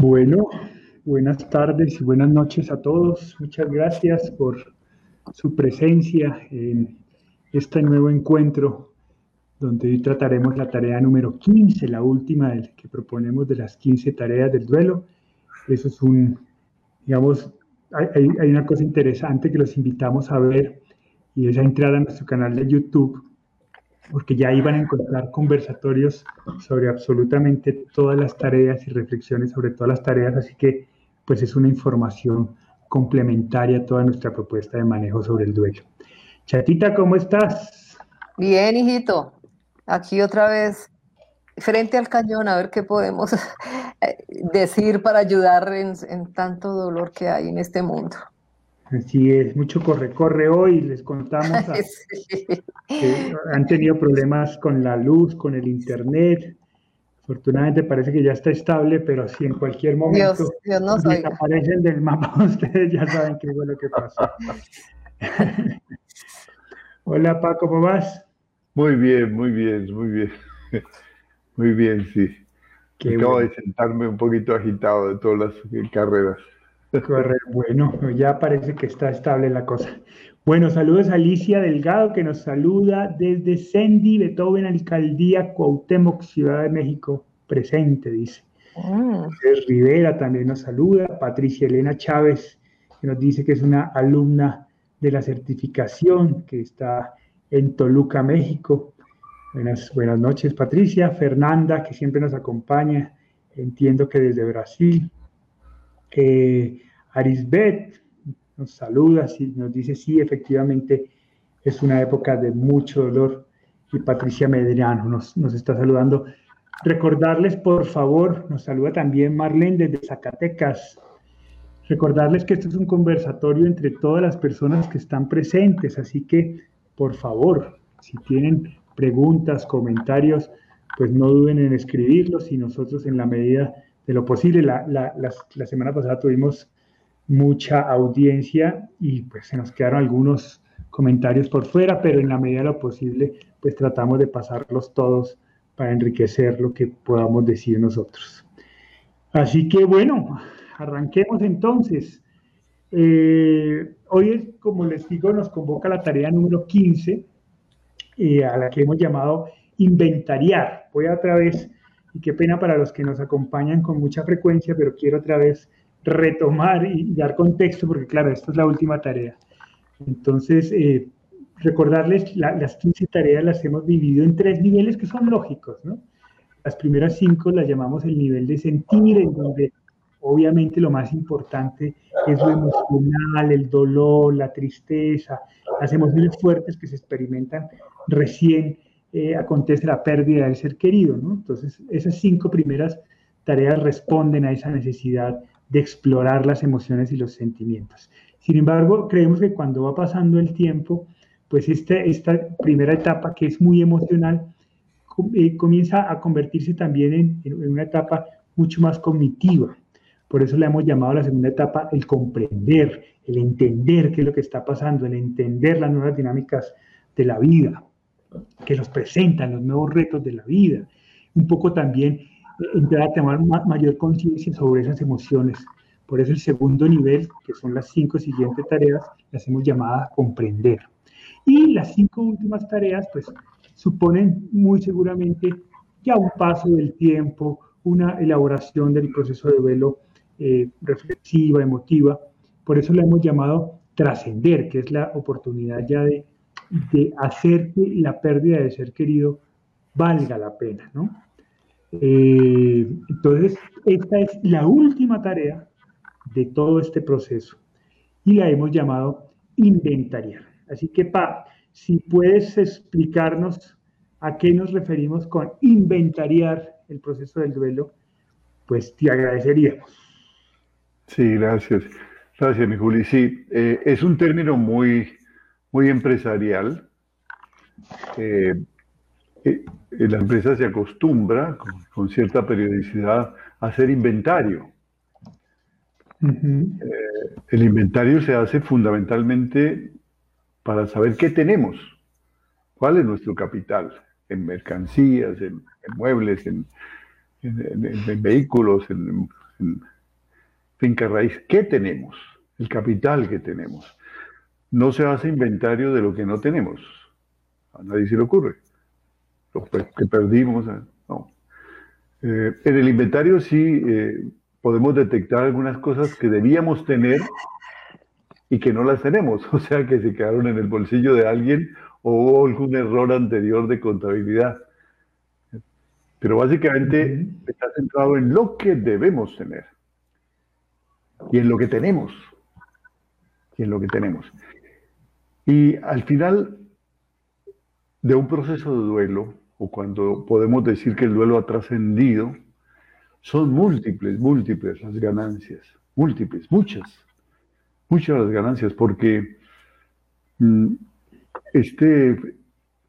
Bueno, buenas tardes y buenas noches a todos. Muchas gracias por su presencia en este nuevo encuentro donde hoy trataremos la tarea número 15, la última que proponemos de las 15 tareas del duelo. Eso es un, digamos, hay, hay una cosa interesante que los invitamos a ver y es a entrar a nuestro canal de YouTube porque ya iban a encontrar conversatorios sobre absolutamente todas las tareas y reflexiones sobre todas las tareas, así que pues es una información complementaria a toda nuestra propuesta de manejo sobre el duelo. Chatita, ¿cómo estás? Bien, hijito. Aquí otra vez frente al cañón a ver qué podemos decir para ayudar en, en tanto dolor que hay en este mundo. Así es, mucho corre-corre hoy. Les contamos que han tenido problemas con la luz, con el internet. Afortunadamente parece que ya está estable, pero si en cualquier momento desaparecen del mapa, ustedes ya saben qué fue lo que pasó. Hola, Pa, ¿cómo vas? Muy bien, muy bien, muy bien. Muy bien, sí. Acabo de sentarme un poquito agitado de todas las carreras. Bueno, ya parece que está estable la cosa. Bueno, saludos a Alicia Delgado que nos saluda desde Sendy, Beethoven, Alcaldía, Cuauhtémoc, Ciudad de México, presente, dice. Mm. Rivera también nos saluda, Patricia Elena Chávez, que nos dice que es una alumna de la certificación que está en Toluca, México. Buenas, buenas noches, Patricia. Fernanda, que siempre nos acompaña, entiendo que desde Brasil. Eh, Arisbet nos saluda y nos dice, sí, efectivamente es una época de mucho dolor. Y Patricia Medrano nos, nos está saludando. Recordarles, por favor, nos saluda también Marlene desde Zacatecas. Recordarles que esto es un conversatorio entre todas las personas que están presentes, así que, por favor, si tienen preguntas, comentarios, pues no duden en escribirlos y nosotros en la medida de lo posible. La, la, semana pasada tuvimos mucha audiencia y pues se nos quedaron algunos comentarios por fuera, pero en la medida de lo posible pues tratamos de pasarlos todos para enriquecer lo que podamos decir nosotros. Así que bueno, arranquemos entonces. Eh, hoy, como les digo, nos convoca la tarea número 15, eh, a la que hemos llamado inventariar. Voy a otra y qué pena para los que nos acompañan con mucha frecuencia, pero quiero otra vez retomar y dar contexto, porque claro, esta es la última tarea. Entonces, eh, recordarles, las 15 tareas las hemos dividido en tres niveles que son lógicos, ¿no? Las primeras cinco las llamamos el nivel de sentir, en donde obviamente lo más importante es lo emocional, el dolor, la tristeza, las emociones fuertes que se experimentan recién eh, acontece la pérdida del ser querido, ¿no? Entonces, esas cinco primeras tareas responden a esa necesidad de explorar las emociones y los sentimientos. Sin embargo, creemos que cuando va pasando el tiempo, pues este, esta primera etapa que es muy emocional eh, comienza a convertirse también en, en, una etapa mucho más cognitiva. Por eso le hemos llamado a la segunda etapa el comprender, el entender qué es lo que está pasando, el entender las nuevas dinámicas de la vida que nos presentan los nuevos retos de la vida. Un poco también eh, entrar a tomar mayor conciencia sobre esas emociones. Por eso el segundo nivel, que son las cinco siguientes tareas, las hemos llamado comprender. Y las cinco últimas tareas, pues, suponen muy seguramente ya un paso del tiempo, una elaboración del proceso de duelo eh, reflexiva, emotiva. Por eso la hemos llamado trascender, que es la oportunidad ya de de hacer que la pérdida de ser querido valga la pena, ¿no? Eh, entonces, esta es la última tarea de todo este proceso y la hemos llamado inventariar. Así que, Pa, si puedes explicarnos a qué nos referimos con inventariar el proceso del duelo, pues te agradeceríamos. Sí, gracias. Gracias, mi Juli. Sí, eh, es un término muy muy empresarial. Eh, eh, la empresa se acostumbra con, cierta periodicidad a hacer inventario. Eh, el inventario se hace fundamentalmente para saber qué tenemos, cuál es nuestro capital en mercancías, en, muebles, en, vehículos, en, en finca raíz, ¿qué tenemos? El capital que tenemos. No se hace inventario de lo que no tenemos. A nadie se le ocurre. Lo que perdimos, eh, no. Eh, en el inventario sí eh, podemos detectar algunas cosas que debíamos tener y que no las tenemos, o sea que se quedaron en el bolsillo de alguien o hubo algún error anterior de contabilidad. Pero básicamente está centrado en lo que debemos tener y en lo que tenemos. Y en lo que tenemos. Y al final de un proceso de duelo, o cuando podemos decir que el duelo ha trascendido, son múltiples, múltiples las ganancias, múltiples, muchas, muchas las ganancias, porque mm, esta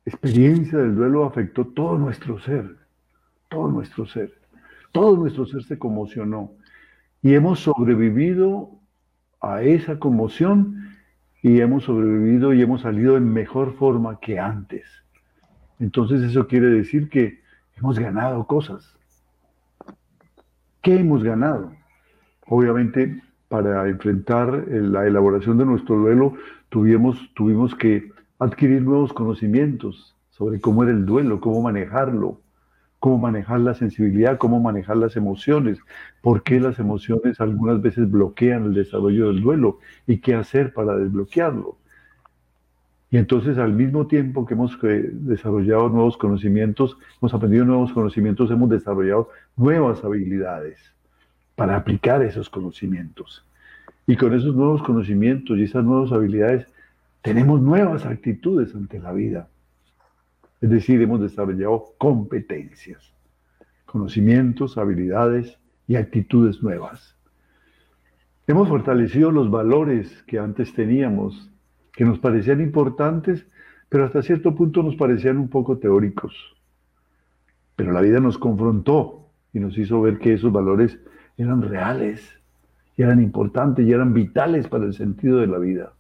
experiencia del duelo afectó todo nuestro ser, todo nuestro ser, todo nuestro ser se conmocionó. Y hemos sobrevivido a esa conmoción y hemos sobrevivido y hemos salido en mejor forma que antes. Entonces eso quiere decir que hemos ganado cosas. ¿Qué hemos ganado? Obviamente, para enfrentar la elaboración de nuestro duelo, tuvimos, tuvimos que adquirir nuevos conocimientos sobre cómo era el duelo, cómo manejarlo, cómo manejar la sensibilidad, cómo manejar las emociones, por qué las emociones algunas veces bloquean el desarrollo del duelo y qué hacer para desbloquearlo. Y entonces al mismo tiempo que hemos eh, desarrollado nuevos conocimientos, hemos aprendido nuevos conocimientos, hemos desarrollado nuevas habilidades para aplicar esos conocimientos. Y con esos nuevos conocimientos y esas nuevas habilidades tenemos nuevas actitudes ante la vida. Es decir, hemos desarrollado competencias, conocimientos, habilidades y actitudes nuevas. Hemos fortalecido los valores que antes teníamos que nos parecían importantes, pero hasta cierto punto nos parecían un poco teóricos. Pero la vida nos confrontó y nos hizo ver que esos valores eran reales, y eran importantes y eran vitales para el sentido de la vida.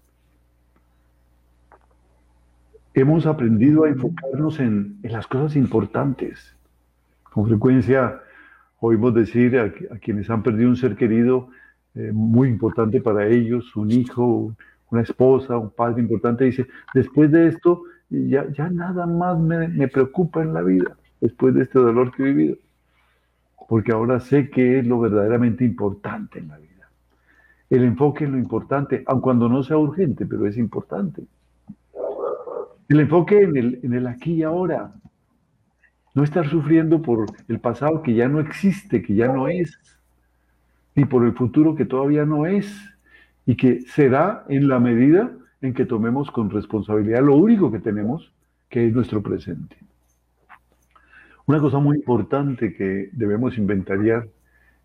Hemos aprendido a enfocarnos en, las cosas importantes. Con frecuencia oímos decir a, quienes han perdido un ser querido eh, muy importante para ellos, un hijo, una esposa, un padre importante, dice, después de esto ya, ya nada más me, preocupa en la vida, después de este dolor que he vivido, porque ahora sé que es lo verdaderamente importante en la vida. El enfoque en lo importante, aun cuando no sea urgente, pero es importante. El enfoque en el, en el aquí y ahora. No estar sufriendo por el pasado que ya no existe, que ya no es, ni por el futuro que todavía no es y que será en la medida en que tomemos con responsabilidad lo único que tenemos, que es nuestro presente. Una cosa muy importante que debemos inventariar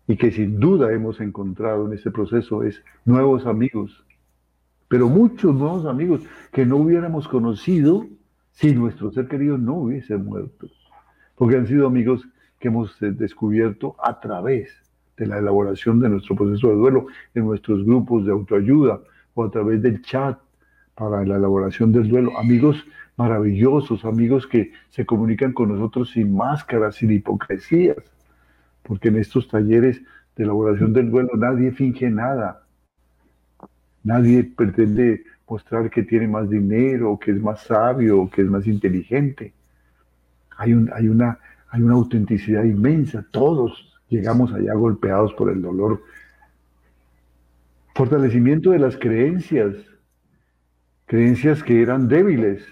y que sin duda hemos encontrado en este proceso es nuevos amigos, pero muchos nuevos amigos que no hubiéramos conocido si nuestro ser querido no hubiese muerto, porque han sido amigos que hemos eh, descubierto a través de la elaboración de nuestro proceso de duelo en nuestros grupos de autoayuda o a través del chat para la elaboración del duelo. Amigos maravillosos, amigos que se comunican con nosotros sin máscaras, sin hipocresías, porque en estos talleres de elaboración del duelo nadie finge nada. Nadie pretende mostrar que tiene más dinero, que es más sabio, que es más inteligente. Hay, un, hay, una, hay una autenticidad inmensa. Todos llegamos allá golpeados por el dolor. Fortalecimiento de las creencias, creencias que eran débiles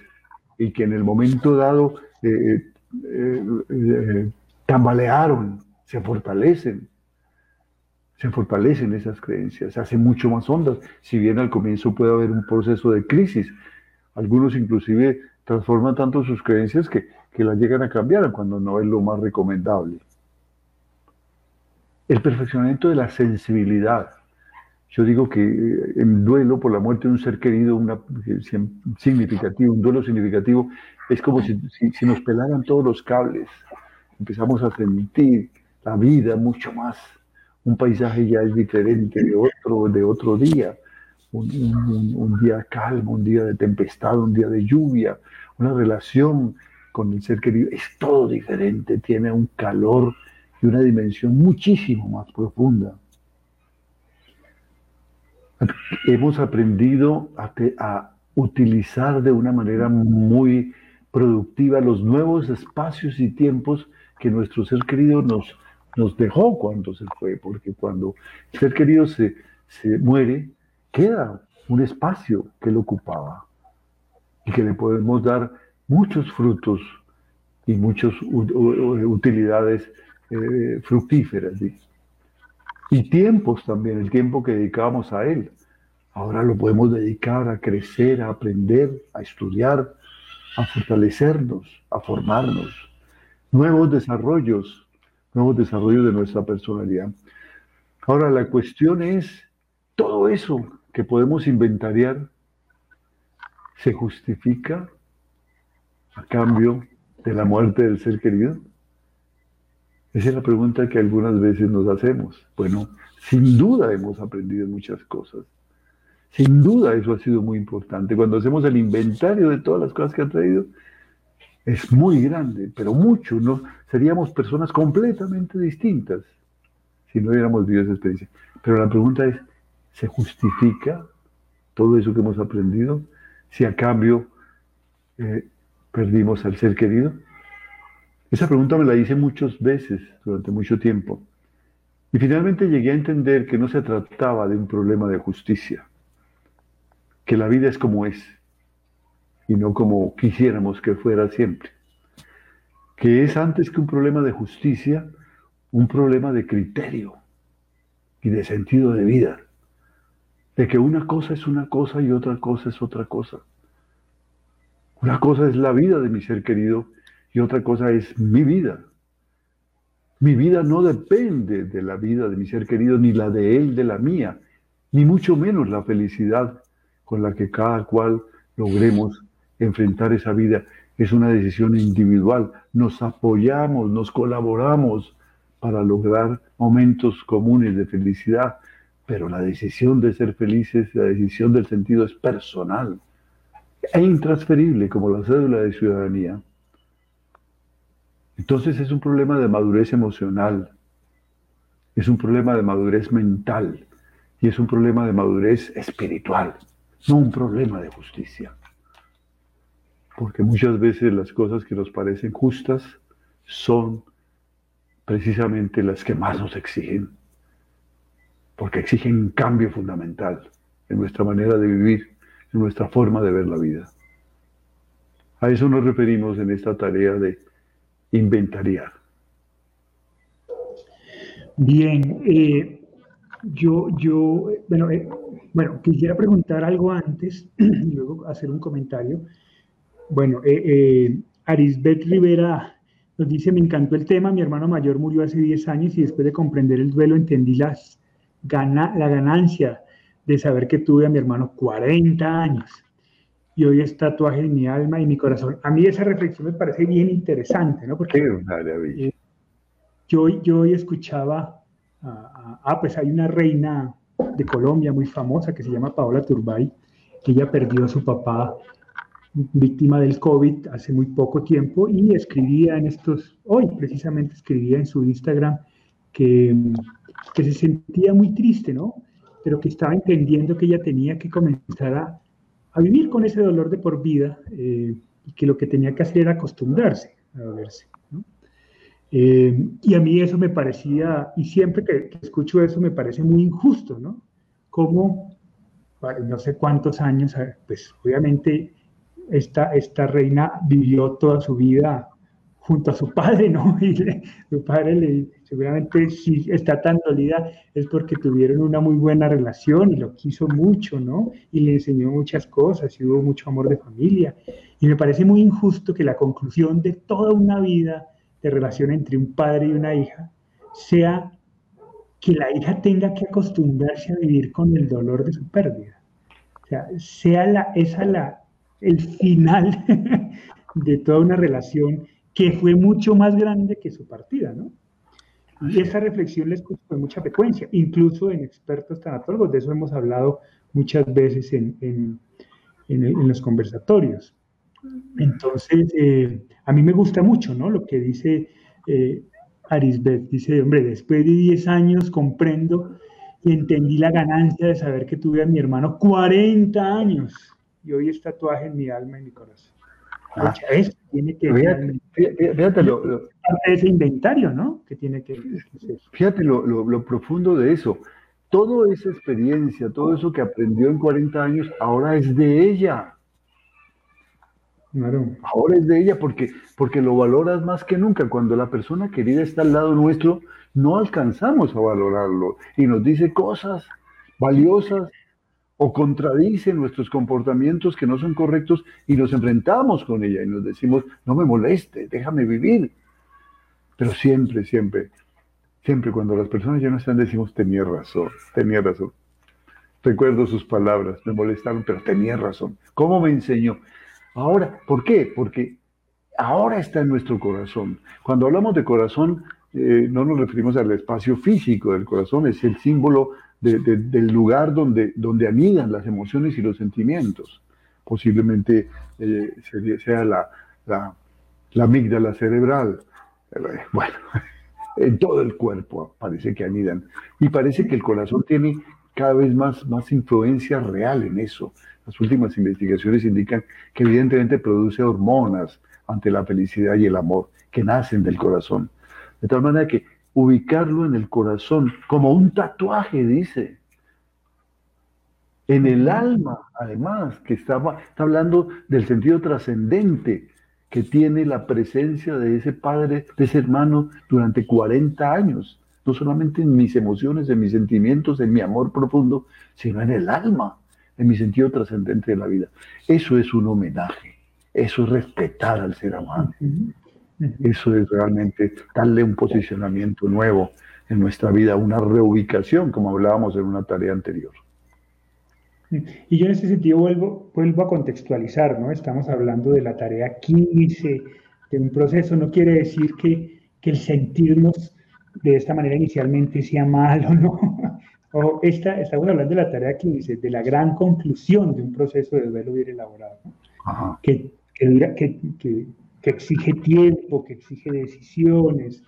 y que en el momento dado eh, eh, eh, tambalearon, se fortalecen. Se fortalecen esas creencias, se hacen mucho más hondas, si bien al comienzo puede haber un proceso de crisis. Algunos inclusive transforman tanto sus creencias que, que las llegan a cambiar cuando no es lo más recomendable. El perfeccionamiento de la sensibilidad. Yo digo que eh, el duelo por la muerte de un ser querido, una, eh, significativo, un duelo significativo, es como si, nos pelaran todos los cables. Empezamos a sentir la vida mucho más. Un paisaje ya es diferente de otro, de otro día. Un, día calmo, un día de tempestad, un día de lluvia, una relación con el ser querido, es todo diferente, tiene un calor una dimensión muchísimo más profunda. hemos aprendido a, utilizar de una manera muy productiva los nuevos espacios y tiempos que nuestro ser querido nos, nos dejó cuando se fue, porque cuando el ser querido se, se muere, queda un espacio que lo ocupaba y que le podemos dar muchos frutos y muchas utilidades eh, fructíferas. Y tiempos también, el tiempo que dedicábamos a él. Ahora lo podemos dedicar a crecer, a aprender, a estudiar, a fortalecernos, a formarnos. Nuevos desarrollos, nuevos desarrollos de nuestra personalidad. Ahora la cuestión es, todo eso que podemos inventariar, ¿se justifica a cambio de la muerte del ser querido? Esa es la pregunta que algunas veces nos hacemos. Bueno, sin duda hemos aprendido muchas cosas. Sin duda eso ha sido muy importante. Cuando hacemos el inventario de todas las cosas que ha traído, es muy grande, pero mucho. ¿no? Seríamos personas completamente distintas si no hubiéramos vivido esa experiencia. Pero la pregunta es, ¿se justifica todo eso que hemos aprendido si a cambio eh, perdimos al ser querido? Esa pregunta me la hice muchas veces durante mucho tiempo. Y finalmente llegué a entender que no se trataba de un problema de justicia, que la vida es como es y no como quisiéramos que fuera siempre, que es antes que un problema de justicia, un problema de criterio y de sentido de vida, de que una cosa es una cosa y otra cosa es otra cosa. Una cosa es la vida de mi ser querido y otra cosa es mi vida. Mi vida no depende de la vida de mi ser querido, ni la de él, de la mía, ni mucho menos la felicidad con la que cada cual logremos enfrentar esa vida. Es una decisión individual. Nos apoyamos, nos colaboramos para lograr momentos comunes de felicidad, pero la decisión de ser felices, la decisión del sentido es personal e intransferible como la cédula de ciudadanía. Entonces es un problema de madurez emocional, es un problema de madurez mental y es un problema de madurez espiritual, no un problema de justicia. Porque muchas veces las cosas que nos parecen justas son precisamente las que más nos exigen, porque exigen un cambio fundamental en nuestra manera de vivir, en nuestra forma de ver la vida. A eso nos referimos en esta tarea de inventariar. Bien, eh, yo, yo, bueno, eh, bueno, quisiera preguntar algo antes y luego hacer un comentario. Bueno, eh, Arisbet Rivera nos dice, me encantó el tema, mi hermano mayor murió hace 10 años y después de comprender el duelo entendí las, gana, la ganancia de saber que tuve a mi hermano 40 años y hoy es tatuaje en mi alma y mi corazón. A mí esa reflexión me parece bien interesante, ¿no? Porque eh, yo, yo hoy escuchaba, ah, pues hay una reina de Colombia muy famosa que se llama Paola Turbay, que ella perdió a su papá víctima del COVID hace muy poco tiempo y escribía en estos, hoy precisamente escribía en su Instagram que, que se sentía muy triste, ¿no? Pero que estaba entendiendo que ella tenía que comenzar a a vivir con ese dolor de por vida eh, y que lo que tenía que hacer era acostumbrarse a dolerse. Eh, y a mí eso me parecía, y siempre que, escucho eso me parece muy injusto, ¿no? Como, no sé cuántos años, pues obviamente esta, esta reina vivió toda su vida junto a su padre, ¿no? Y su padre le, seguramente si está tan dolida es porque tuvieron una muy buena relación y lo quiso mucho, ¿no? Y le enseñó muchas cosas y hubo mucho amor de familia. Y me parece muy injusto que la conclusión de toda una vida de relación entre un padre y una hija sea que la hija tenga que acostumbrarse a vivir con el dolor de su pérdida. O sea, sea la, esa la, el final de toda una relación que fue mucho más grande que su partida, ¿no? Y esa reflexión les escucho con mucha frecuencia, incluso en expertos tanatólogos, de eso hemos hablado muchas veces en, en, en, los conversatorios. Entonces, eh, a mí me gusta mucho, ¿no? Lo que dice eh, Arisbet, dice, hombre, después de 10 años comprendo y entendí la ganancia de saber que tuve a mi hermano 40 años y hoy es tatuaje en mi alma y mi corazón. Ah. eso tiene que fíjate, fíjate lo, parte de ese inventario, ¿no? Que tiene que Fíjate lo, lo, profundo de eso. Toda esa experiencia, todo eso que aprendió en 40 años, ahora es de ella. Ahora es de ella porque, porque lo valoras más que nunca. Cuando la persona querida está al lado nuestro, no alcanzamos a valorarlo y nos dice cosas valiosas o contradice nuestros comportamientos que no son correctos y nos enfrentamos con ella y nos decimos, no me moleste, déjame vivir. Pero siempre, siempre, siempre cuando las personas ya no están decimos, tenía razón, tenía razón. Recuerdo sus palabras, me molestaron, pero tenía razón. ¿Cómo me enseñó? Ahora, ¿por qué? Porque ahora está en nuestro corazón. Cuando hablamos de corazón, eh, no nos referimos al espacio físico del corazón, es el símbolo del lugar donde, donde anidan las emociones y los sentimientos. Posiblemente eh, sea la, la, la, amígdala cerebral. Eh, bueno, en todo el cuerpo parece que anidan. Y parece que el corazón tiene cada vez más, más influencia real en eso. Las últimas investigaciones indican que evidentemente produce hormonas ante la felicidad y el amor que nacen del corazón. De tal manera que ubicarlo en el corazón, como un tatuaje, dice. En el alma, además, que está, está hablando del sentido trascendente que tiene la presencia de ese padre, de ese hermano durante 40 años, no solamente en mis emociones, en mis sentimientos, en mi amor profundo, sino en el alma, en mi sentido trascendente de la vida. Eso es un homenaje, eso es respetar al ser amado. Eso es realmente darle un posicionamiento nuevo en nuestra vida, una reubicación, como hablábamos en una tarea anterior. Y yo en ese sentido vuelvo, vuelvo a contextualizar, ¿no? Estamos hablando de la tarea 15, de un proceso, no quiere decir que, que el sentirnos de esta manera inicialmente sea malo, ¿no? O esta, estamos hablando de la tarea 15, de la gran conclusión de un proceso de duelo bien elaborado, ¿no? Que, que, que, que exige tiempo, que exige decisiones,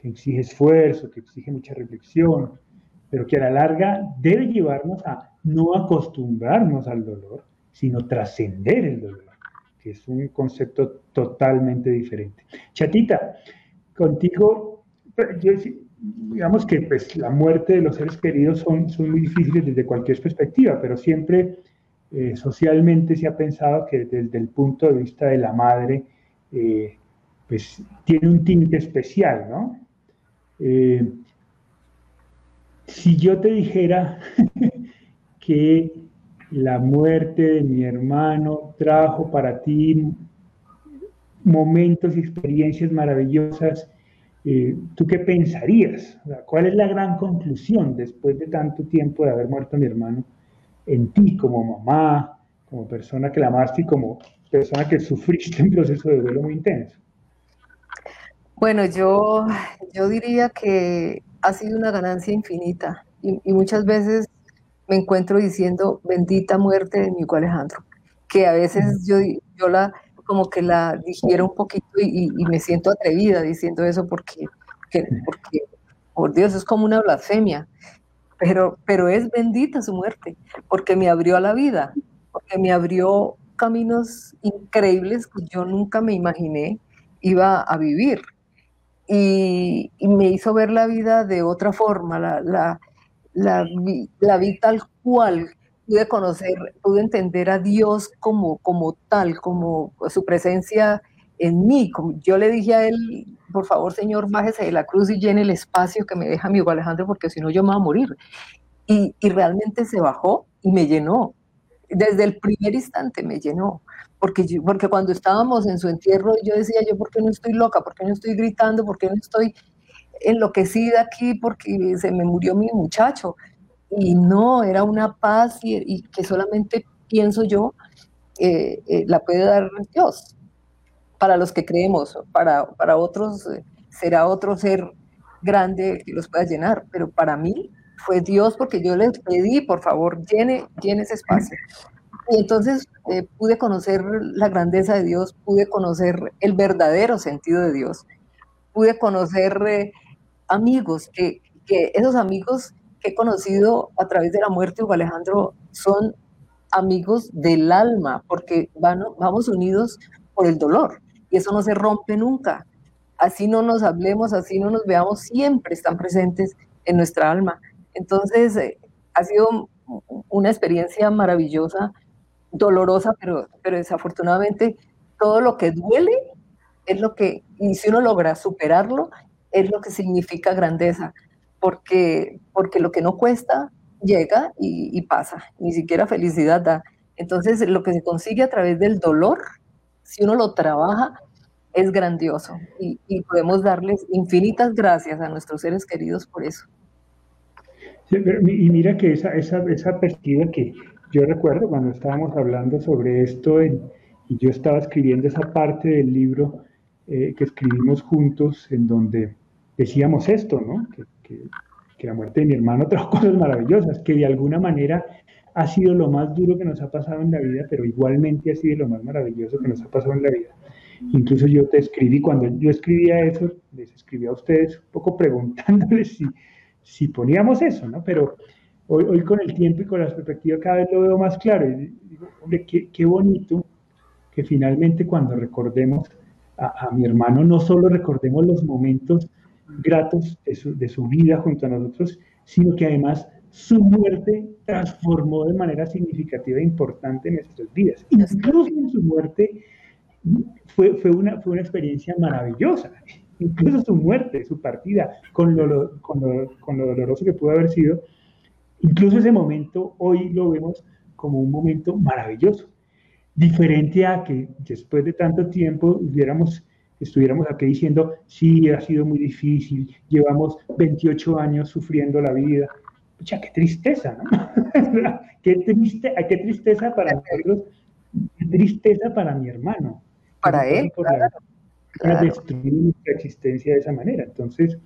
que exige esfuerzo, que exige mucha reflexión, pero que a la larga debe llevarnos a no acostumbrarnos al dolor, sino trascender el dolor, que es un concepto totalmente diferente. Chatita, contigo, digamos que pues, la muerte de los seres queridos son, son muy difíciles desde cualquier perspectiva, pero siempre eh, socialmente se ha pensado que desde el punto de vista de la madre, eh, pues tiene un tinte especial, ¿no? Eh, si yo te dijera que la muerte de mi hermano trajo para ti momentos y experiencias maravillosas, eh, ¿tú qué pensarías? ¿Cuál es la gran conclusión después de tanto tiempo de haber muerto mi hermano en ti como mamá, como persona que la amaste y como persona que sufriste un proceso de duelo muy intenso? Bueno, yo, yo diría que ha sido una ganancia infinita y, muchas veces me encuentro diciendo bendita muerte de mi hijo Alejandro, que a veces yo, yo la como que la digiero un poquito y, me siento atrevida diciendo eso porque, porque, por Dios, es como una blasfemia, pero, pero es bendita su muerte, porque me abrió a la vida, porque me abrió caminos increíbles que yo nunca me imaginé iba a vivir. Y, me hizo ver la vida de otra forma, la, la, la, la, vi tal cual, pude conocer, pude entender a Dios como, como tal, como su presencia en mí. Como yo le dije a él, por favor, Señor, bájese de la cruz y llene el espacio que me deja mi hijo Alejandro, porque si no yo me voy a morir. Y, y realmente se bajó y me llenó desde el primer instante me llenó, porque, porque cuando estábamos en su entierro yo decía, yo, ¿por qué no estoy loca? ¿Por qué no estoy gritando? ¿Por qué no estoy enloquecida aquí porque se me murió mi muchacho? Y no, era una paz y, que solamente pienso yo eh, eh, la puede dar Dios. Para los que creemos, para, para otros eh, será otro ser grande que los pueda llenar, pero para mí fue Dios porque yo les pedí, por favor, llene, llene ese espacio. Y entonces eh, pude conocer la grandeza de Dios, pude conocer el verdadero sentido de Dios, pude conocer eh, amigos, que, que, esos amigos que he conocido a través de la muerte, Hugo Alejandro, son amigos del alma, porque vamos unidos por el dolor y eso no se rompe nunca. Así no nos hablemos, así no nos veamos, siempre están presentes en nuestra alma. Entonces, eh, ha sido una experiencia maravillosa, dolorosa, pero, pero desafortunadamente todo lo que duele es lo que, y si uno logra superarlo, es lo que significa grandeza, porque, porque lo que no cuesta llega y, pasa, ni siquiera felicidad da. Entonces, lo que se consigue a través del dolor, si uno lo trabaja, es grandioso y, podemos darles infinitas gracias a nuestros seres queridos por eso. Y mira que esa, esa, esa perspectiva que yo recuerdo cuando estábamos hablando sobre esto y yo estaba escribiendo esa parte del libro eh, que escribimos juntos en donde decíamos esto, ¿no? Que, que, la muerte de mi hermano trajo cosas maravillosas, que de alguna manera ha sido lo más duro que nos ha pasado en la vida, pero igualmente ha sido lo más maravilloso que nos ha pasado en la vida. Incluso yo te escribí, cuando yo escribía eso, les escribí a ustedes un poco preguntándoles si, si poníamos eso, ¿no? Pero hoy, hoy con el tiempo y con la perspectiva cada vez lo veo más claro. Y digo, hombre, qué, qué bonito que finalmente cuando recordemos a, mi hermano, no solo recordemos los momentos gratos de su, de su vida junto a nosotros, sino que además su muerte transformó de manera significativa e importante nuestras vidas. Incluso en su muerte fue, fue, una, fue una experiencia maravillosa. Incluso su muerte, su partida, con lo, con, lo, con lo doloroso que pudo haber sido, incluso ese momento hoy lo vemos como un momento maravilloso diferente a que después de tanto tiempo hubiéramos, estuviéramos aquí diciendo, sí, ha sido muy difícil, llevamos 28 años sufriendo la vida. Pucha, qué tristeza, ¿no? qué, triste, qué tristeza para nosotros, qué tristeza para mi hermano. Para él, Para destruir nuestra existencia de esa manera. Entonces,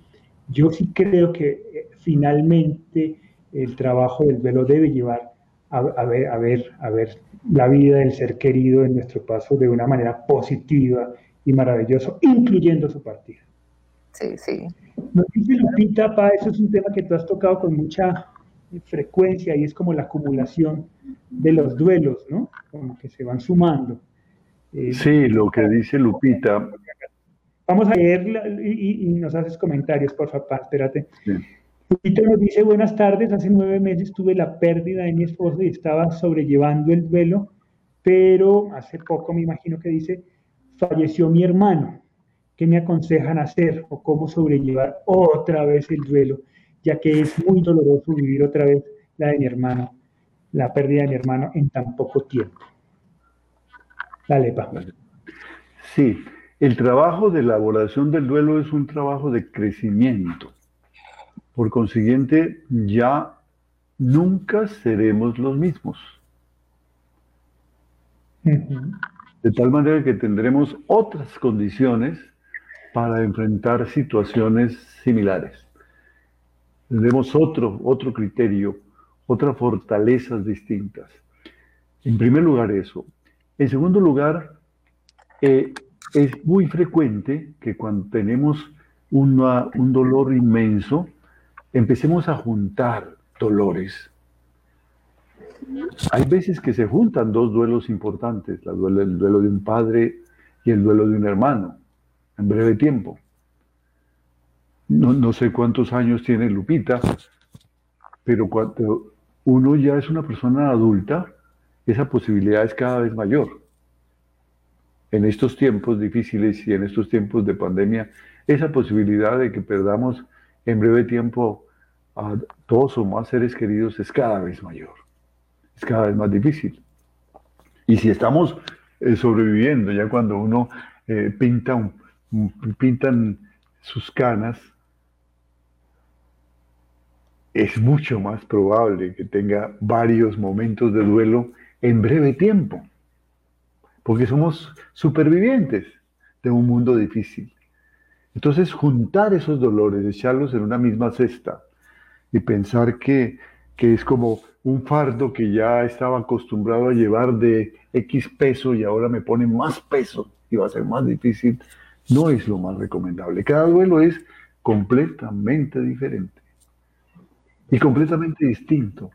yo sí creo que eh, finalmente el trabajo del velo debe llevar a, a, ver, a ver, a ver la vida del ser querido en nuestro paso de una manera positiva y maravillosa, incluyendo su partida. Sí, sí. Nos dice Lupita, Pa, eso es un tema que tú has tocado con mucha frecuencia y es como la acumulación de los duelos, ¿no? Como que se van sumando. Eh, sí, lo que dice Lupita. Vamos a leerla y, nos haces comentarios, por favor, espérate. Sí. Lupita nos dice, buenas tardes, hace nueve meses tuve la pérdida de mi esposo y estaba sobrellevando el duelo, pero hace poco me imagino que dice, falleció mi hermano. ¿Qué me aconsejan hacer o cómo sobrellevar otra vez el duelo? Ya que es muy doloroso vivir otra vez la de mi hermano, la pérdida de mi hermano en tan poco tiempo. Dale, Pa. Sí, el trabajo de elaboración del duelo es un trabajo de crecimiento por consiguiente, ya nunca seremos los mismos. De tal manera que tendremos otras condiciones para enfrentar situaciones similares. Tendremos otro, otro criterio, otras fortalezas distintas. En primer lugar eso. En segundo lugar, eh, es muy frecuente que cuando tenemos un dolor inmenso, empecemos a juntar dolores. Hay veces que se juntan dos duelos importantes, el duelo de un padre y el duelo de un hermano, en breve tiempo. No, sé cuántos años tiene Lupita, pero cuando uno ya es una persona adulta, esa posibilidad es cada vez mayor. En estos tiempos difíciles y en estos tiempos de pandemia, esa posibilidad de que perdamos en breve tiempo a dos o más seres queridos es cada vez mayor, es cada vez más difícil. Y si estamos eh, sobreviviendo, ya cuando uno eh, pinta pintan sus canas, es mucho más probable que tenga varios momentos de duelo en breve tiempo, porque somos supervivientes de un mundo difícil. Entonces, juntar esos dolores, echarlos en una misma cesta y pensar que, es como un fardo que ya estaba acostumbrado a llevar de X peso y ahora me pone más peso y va a ser más difícil, no es lo más recomendable. Cada duelo es completamente diferente. y completamente distinto.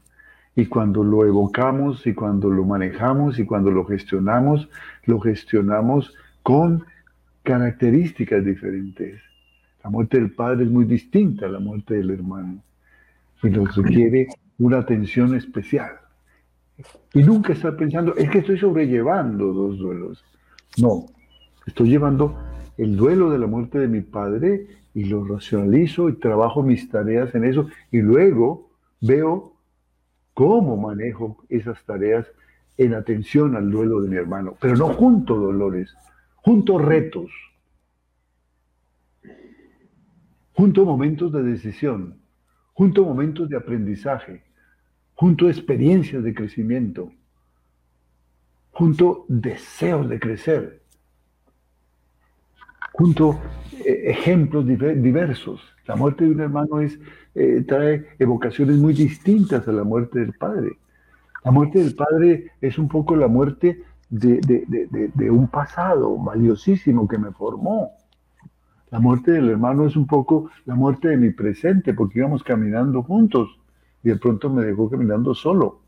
Y cuando lo evocamos y cuando lo manejamos y cuando lo gestionamos, lo gestionamos con características diferentes. La muerte del padre es muy distinta a la muerte del hermano y nos requiere una atención especial. Y nunca estar pensando, es que estoy sobrellevando dos duelos. No, estoy llevando el duelo de la muerte de mi padre y lo racionalizo y trabajo mis tareas en eso y luego veo cómo manejo esas tareas en atención al duelo de mi hermano, pero no junto dolores, junto retos, junto momentos de decisión, junto momentos de aprendizaje, junto experiencias de crecimiento, junto deseos de crecer, junto eh, ejemplos diversos. La muerte de un hermano es, eh, trae evocaciones muy distintas a la muerte del padre. La muerte del padre es un poco la muerte de, de, un pasado valiosísimo que me formó. La muerte del hermano es un poco la muerte de mi presente, porque íbamos caminando juntos y de pronto me dejó caminando solo.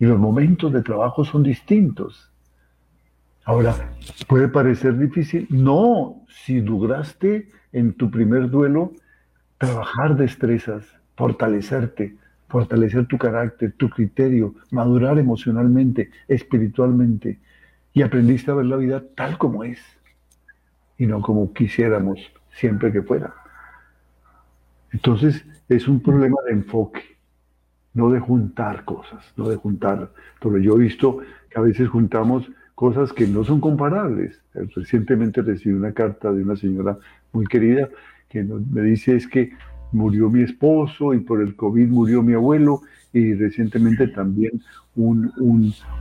Y los momentos de trabajo son distintos. Ahora, puede parecer difícil. No, si lograste en tu primer duelo trabajar destrezas, fortalecerte, fortalecer tu carácter, tu criterio, madurar emocionalmente, espiritualmente, y aprendiste a ver la vida tal como es, y no como quisiéramos siempre que fuera. Entonces, es un problema de enfoque, no de juntar cosas, no de juntar. Pero yo he visto que a veces juntamos cosas que no son comparables. Recientemente recibí una carta de una señora muy querida que me dice es que murió mi esposo y por el COVID murió mi abuelo y recientemente también un,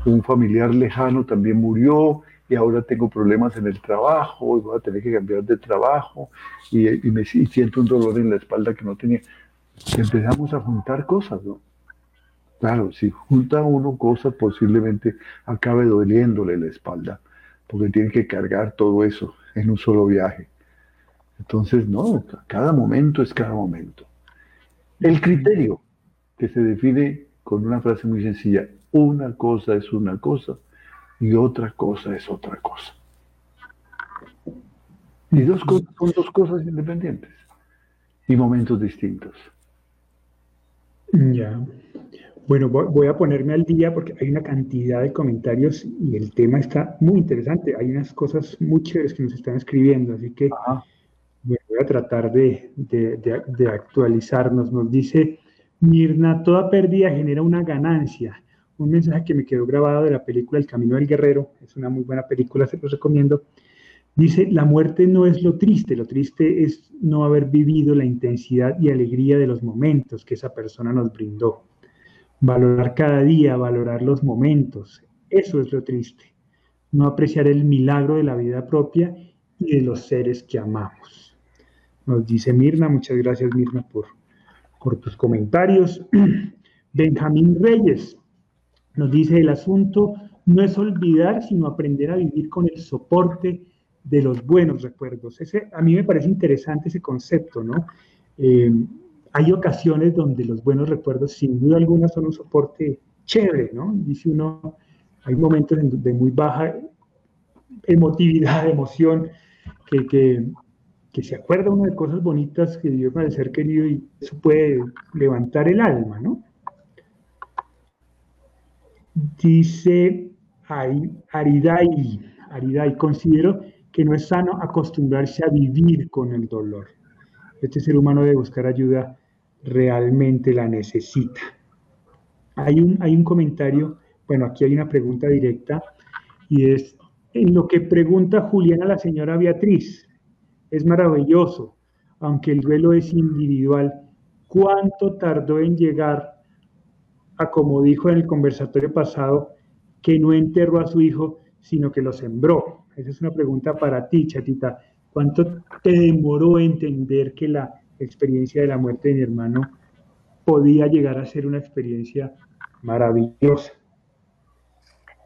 un, familiar lejano también murió y ahora tengo problemas en el trabajo y voy a tener que cambiar de trabajo y, y me y siento un dolor en la espalda que no tenía. Empezamos a juntar cosas, ¿no? Claro, si junta uno cosas, posiblemente acabe doliéndole la espalda, porque tiene que cargar todo eso en un solo viaje. Entonces, no, cada momento es cada momento. El criterio, que se define con una frase muy sencilla, una cosa es una cosa y otra cosa es otra cosa. Y dos cosas son dos cosas independientes y momentos distintos. Ya. Bueno, voy a ponerme al día porque hay una cantidad de comentarios y el tema está muy interesante. Hay unas cosas muy chéveres que nos están escribiendo, así que voy a tratar de, de, actualizarnos. Nos dice Mirna, toda pérdida genera una ganancia. Un mensaje que me quedó grabado de la película El Camino del Guerrero, es una muy buena película, se los recomiendo. Dice, la muerte no es lo triste, lo triste es no haber vivido la intensidad y alegría de los momentos que esa persona nos brindó valorar cada día, valorar los momentos. Eso es lo triste. No apreciar el milagro de la vida propia y de los seres que amamos. Nos dice Mirna, muchas gracias Mirna por, tus comentarios. Benjamín Reyes nos dice, el asunto no es olvidar, sino aprender a vivir con el soporte de los buenos recuerdos. Ese, a mí me parece interesante ese concepto, ¿no? Eh, hay ocasiones donde los buenos recuerdos, sin duda alguna, son un soporte chévere, ¿no? Dice uno, hay momentos de muy baja emotividad, emoción, que, se acuerda uno de cosas bonitas que dio para el ser querido y eso puede levantar el alma, ¿no? Dice Aridai, Aridai, considero que no es sano acostumbrarse a vivir con el dolor. Este ser humano debe buscar ayuda realmente la necesita. Hay un, hay un comentario, bueno, aquí hay una pregunta directa y es en lo que pregunta Juliana la señora Beatriz. Es maravilloso, aunque el duelo es individual. ¿Cuánto tardó en llegar a, como dijo en el conversatorio pasado, que no enterró a su hijo, sino que lo sembró? Esa es una pregunta para ti, chatita. ¿Cuánto te demoró entender que la experiencia de la muerte de mi hermano podía llegar a ser una experiencia maravillosa.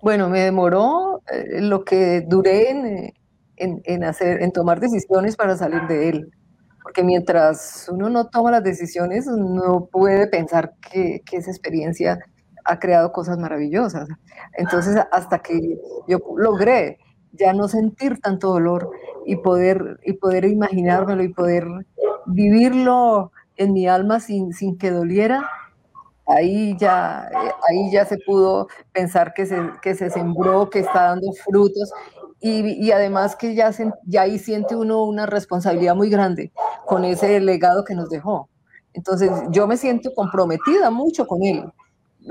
Bueno, me demoró eh, lo que duré en, hacer, en tomar decisiones para salir de él. porque mientras uno no toma las decisiones, no puede pensar que, que esa experiencia ha creado cosas maravillosas. Entonces, hasta que yo logré ya no sentir tanto dolor y poder, y poder imaginármelo y poder vivirlo en mi alma sin, sin que doliera, ahí ya, ahí ya se pudo pensar que se, que se sembró, que está dando frutos y, y, además que ya, se, ya ahí siente uno una responsabilidad muy grande con ese legado que nos dejó. Entonces yo me siento comprometida mucho con él,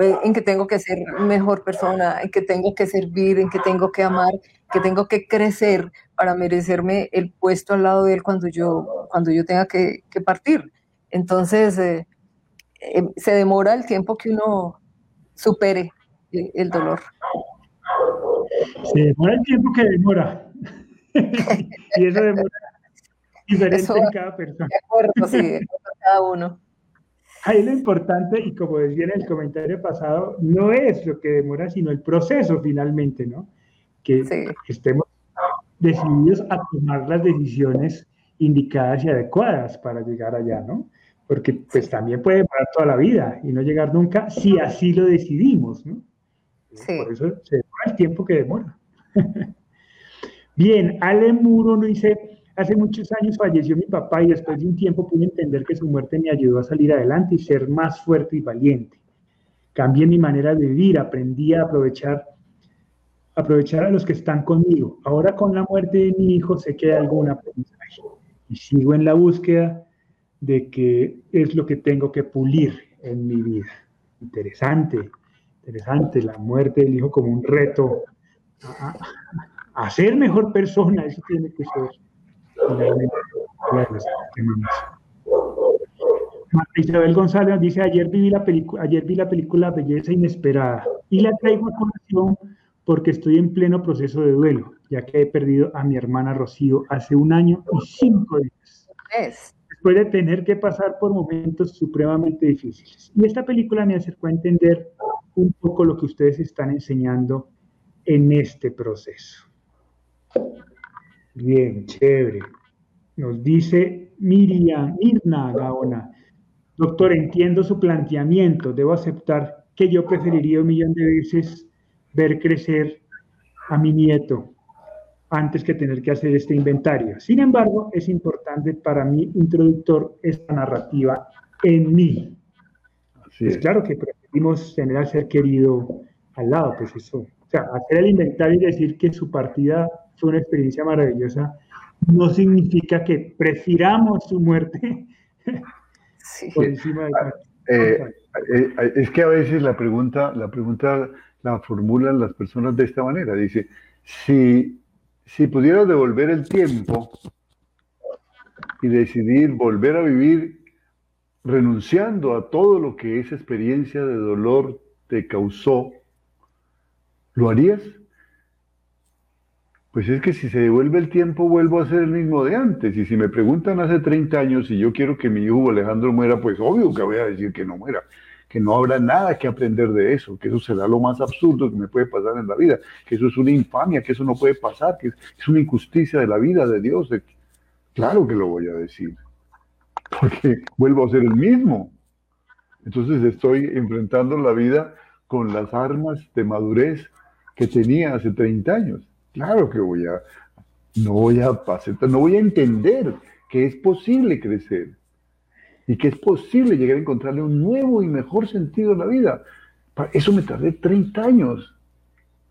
eh, en que tengo que ser mejor persona, en que tengo que servir, en que tengo que amar, que tengo que crecer para merecerme el puesto al lado de él cuando yo, cuando yo tenga que, que partir. Entonces, eh, eh, se demora el tiempo que uno supere el dolor. Se demora el tiempo que demora. y eso demora diferente en cada persona. De acuerdo, sí, cada uno. Ahí lo importante, y como decía en el comentario pasado, no es lo que demora, sino el proceso finalmente, ¿no? Que estemos decididos a tomar las decisiones indicadas y adecuadas para llegar allá, ¿no? Porque pues también puede demorar toda la vida y no llegar nunca si así lo decidimos, ¿no? Sí. Por eso se el tiempo que demora. Bien, Ale Muro nos dice, Hace muchos años falleció mi papá y después de un tiempo pude entender que su muerte me ayudó a salir adelante y ser más fuerte y valiente. Cambié mi manera de vivir, aprendí a aprovechar, aprovechar a los que están conmigo. Ahora con la muerte de mi hijo sé que hay algún aprendizaje y sigo en la búsqueda de qué es lo que tengo que pulir en mi vida. Interesante, interesante la muerte del hijo como un reto a, a ser mejor persona, eso tiene que ser Isabel González dice, ayer, vi la ayer vi la película Belleza Inesperada y la traigo a colación porque estoy en pleno proceso de duelo, ya que he perdido a mi hermana Rocío hace un año y cinco días. Después de tener que pasar por momentos supremamente difíciles. Y esta película me acercó a entender un poco lo que ustedes están enseñando en este proceso. Bien, chévere. Nos dice Miriam, Mirna Gaona. Doctor, entiendo su planteamiento. Debo aceptar que yo preferiría un millón de veces ver crecer a mi nieto antes que tener que hacer este inventario. Sin embargo, es importante para mí, introductor, esta narrativa en mí. es. claro que preferimos tener al ser querido al lado, pues eso. O sea, hacer el inventario y decir que su partida fue una experiencia maravillosa, no significa que prefiramos su muerte por encima de eh, eh, eh, es que a veces la pregunta, la pregunta la formulan las personas de esta manera. Dice, si, si pudieras devolver el tiempo y decidir volver a vivir renunciando a todo lo que esa experiencia de dolor te causó, ¿lo harías? Pues es que si se devuelve el tiempo, vuelvo a ser el mismo de antes. Y si me preguntan hace 30 años si yo quiero que mi hijo Alejandro muera, pues obvio que voy a decir que no muera, que no habrá nada que aprender de eso, que eso será lo más absurdo que me puede pasar en la vida, que eso es una infamia, que eso no puede pasar, que es una injusticia de la vida de Dios. Claro que lo voy a decir, porque vuelvo a ser el mismo. Entonces estoy enfrentando la vida con las armas de madurez que tenía hace 30 años. Claro que voy a, no voy a no voy a entender que es posible crecer y que es posible llegar a encontrarle un nuevo y mejor sentido a la vida. Eso me tardé 30 años.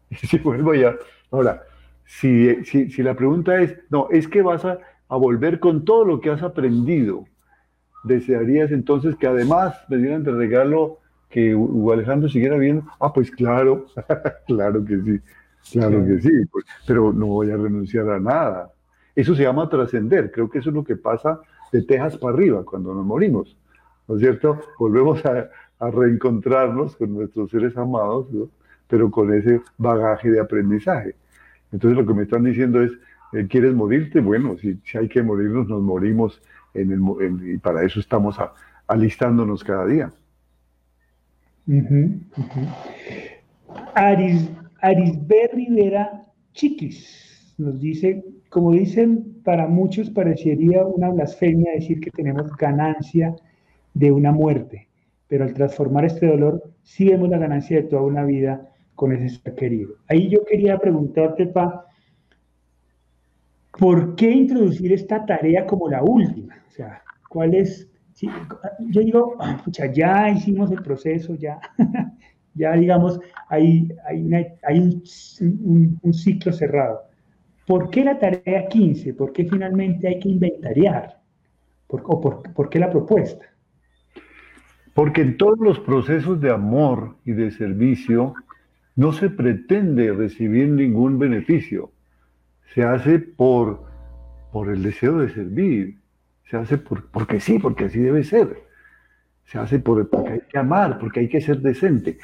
Y si vuelvo ya. Ahora, si, si, la pregunta es, no, es que vas a, a, volver con todo lo que has aprendido, ¿desearías entonces que además me dieran de regalo que Alejandro siguiera viendo? Ah, pues claro, claro que sí. Claro que sí, pues, pero no voy a renunciar a nada. Eso se llama trascender. Creo que eso es lo que pasa de Texas para arriba cuando nos morimos. ¿No es cierto? Volvemos a, reencontrarnos con nuestros seres amados, pero con ese bagaje de aprendizaje. Entonces lo que me están diciendo es, eh, ¿quieres morirte? Bueno, si, hay que morirnos, nos morimos y para eso estamos alistándonos cada día. Aris Arisbe Rivera Chiquis nos dice, como dicen, para muchos parecería una blasfemia decir que tenemos ganancia de una muerte, pero al transformar este dolor, sí vemos la ganancia de toda una vida con ese ser querido. Ahí yo quería preguntarte, Pa, ¿por qué introducir esta tarea como la última? O sea, ¿cuál es? yo digo, pucha, ya hicimos el proceso, ya, ya digamos, hay, hay, un, ciclo cerrado. ¿Por qué la tarea 15? ¿Por qué finalmente hay que inventariar? ¿Por, o por, qué la propuesta? Porque en todos los procesos de amor y de servicio no se pretende recibir ningún beneficio. Se hace por, por el deseo de servir. Se hace por, porque sí, porque así debe ser. Se hace por, porque hay que amar, porque hay que ser decente.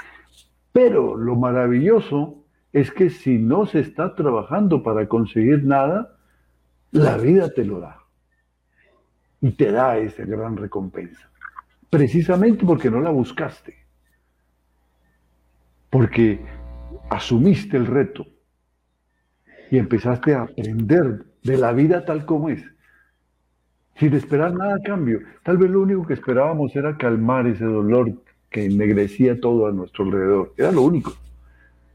Pero lo maravilloso es que si no se está trabajando para conseguir nada, la vida te lo da. Y te da esa gran recompensa. Precisamente porque no la buscaste. Porque asumiste el reto y empezaste a aprender de la vida tal como es, sin esperar nada a cambio. Tal vez lo único que esperábamos era calmar ese dolor que ennegrecía todo a nuestro alrededor. Era lo único.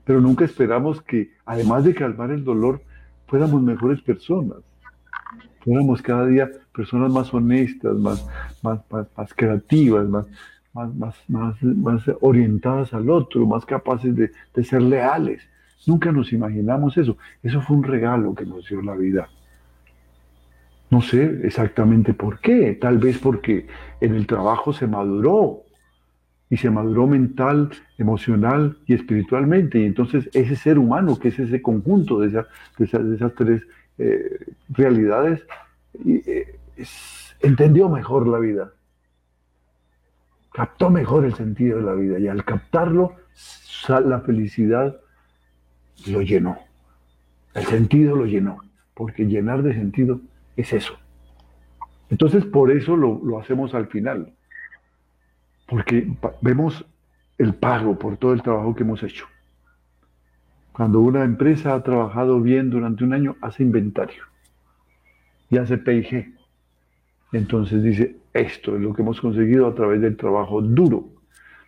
Pero nunca esperamos que, además de calmar el dolor, fuéramos mejores personas. Fuéramos cada día personas más honestas, más, más, más, creativas, más, más, más, más, orientadas al otro, más capaces de, de ser leales. Nunca nos imaginamos eso. Eso fue un regalo que nos dio la vida. No sé exactamente por qué. Tal vez porque en el trabajo se maduró y se maduró mental, emocional y espiritualmente. Y entonces ese ser humano, que es ese conjunto de, esas, tres eh, realidades, eh, entendió mejor la vida, captó mejor el sentido de la vida y al captarlo, la felicidad lo llenó. El sentido lo llenó, porque llenar de sentido es eso. Entonces por eso lo hacemos al final porque vemos el pago por todo el trabajo que hemos hecho. Cuando una empresa ha trabajado bien durante un año, hace inventario y hace PIG. Entonces dice, esto es lo que hemos conseguido a través del trabajo duro.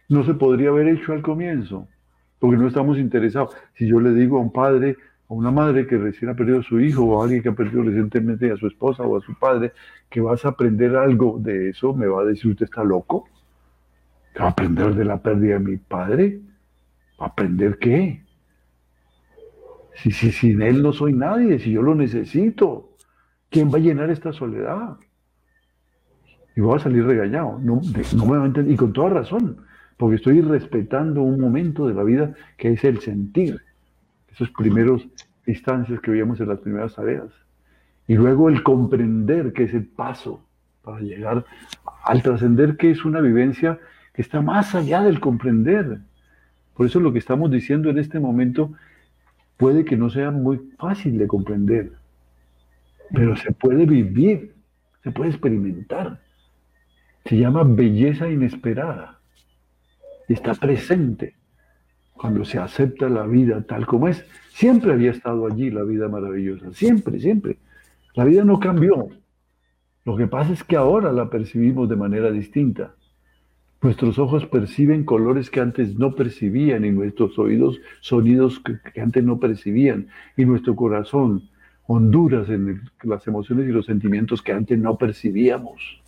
No se podría haber hecho al comienzo, porque no estamos interesados. Si yo le digo a un padre o una madre que recién ha perdido a su hijo o a alguien que ha perdido recientemente a su esposa o a su padre, que vas a aprender algo de eso, me va a decir, usted está loco aprender de la pérdida de mi padre? ¿Aprender qué? Si, si sin él no soy nadie, si yo lo necesito, ¿quién va a llenar esta soledad? Y voy a salir regañado. No, no me va a entender, y con toda razón, porque estoy respetando un momento de la vida que es el sentir. Esos primeros instancias que veíamos en las primeras tareas. Y luego el comprender que es el paso para llegar al trascender, que es una vivencia está más allá del comprender. Por eso lo que estamos diciendo en este momento puede que no sea muy fácil de comprender, pero se puede vivir, se puede experimentar. Se llama belleza inesperada. Está presente cuando se acepta la vida tal como es. Siempre había estado allí la vida maravillosa, siempre, siempre. La vida no cambió. Lo que pasa es que ahora la percibimos de manera distinta. Nuestros ojos perciben colores que antes no percibían y nuestros oídos sonidos que, antes no percibían y nuestro corazón honduras en las emociones y los sentimientos que antes no percibíamos.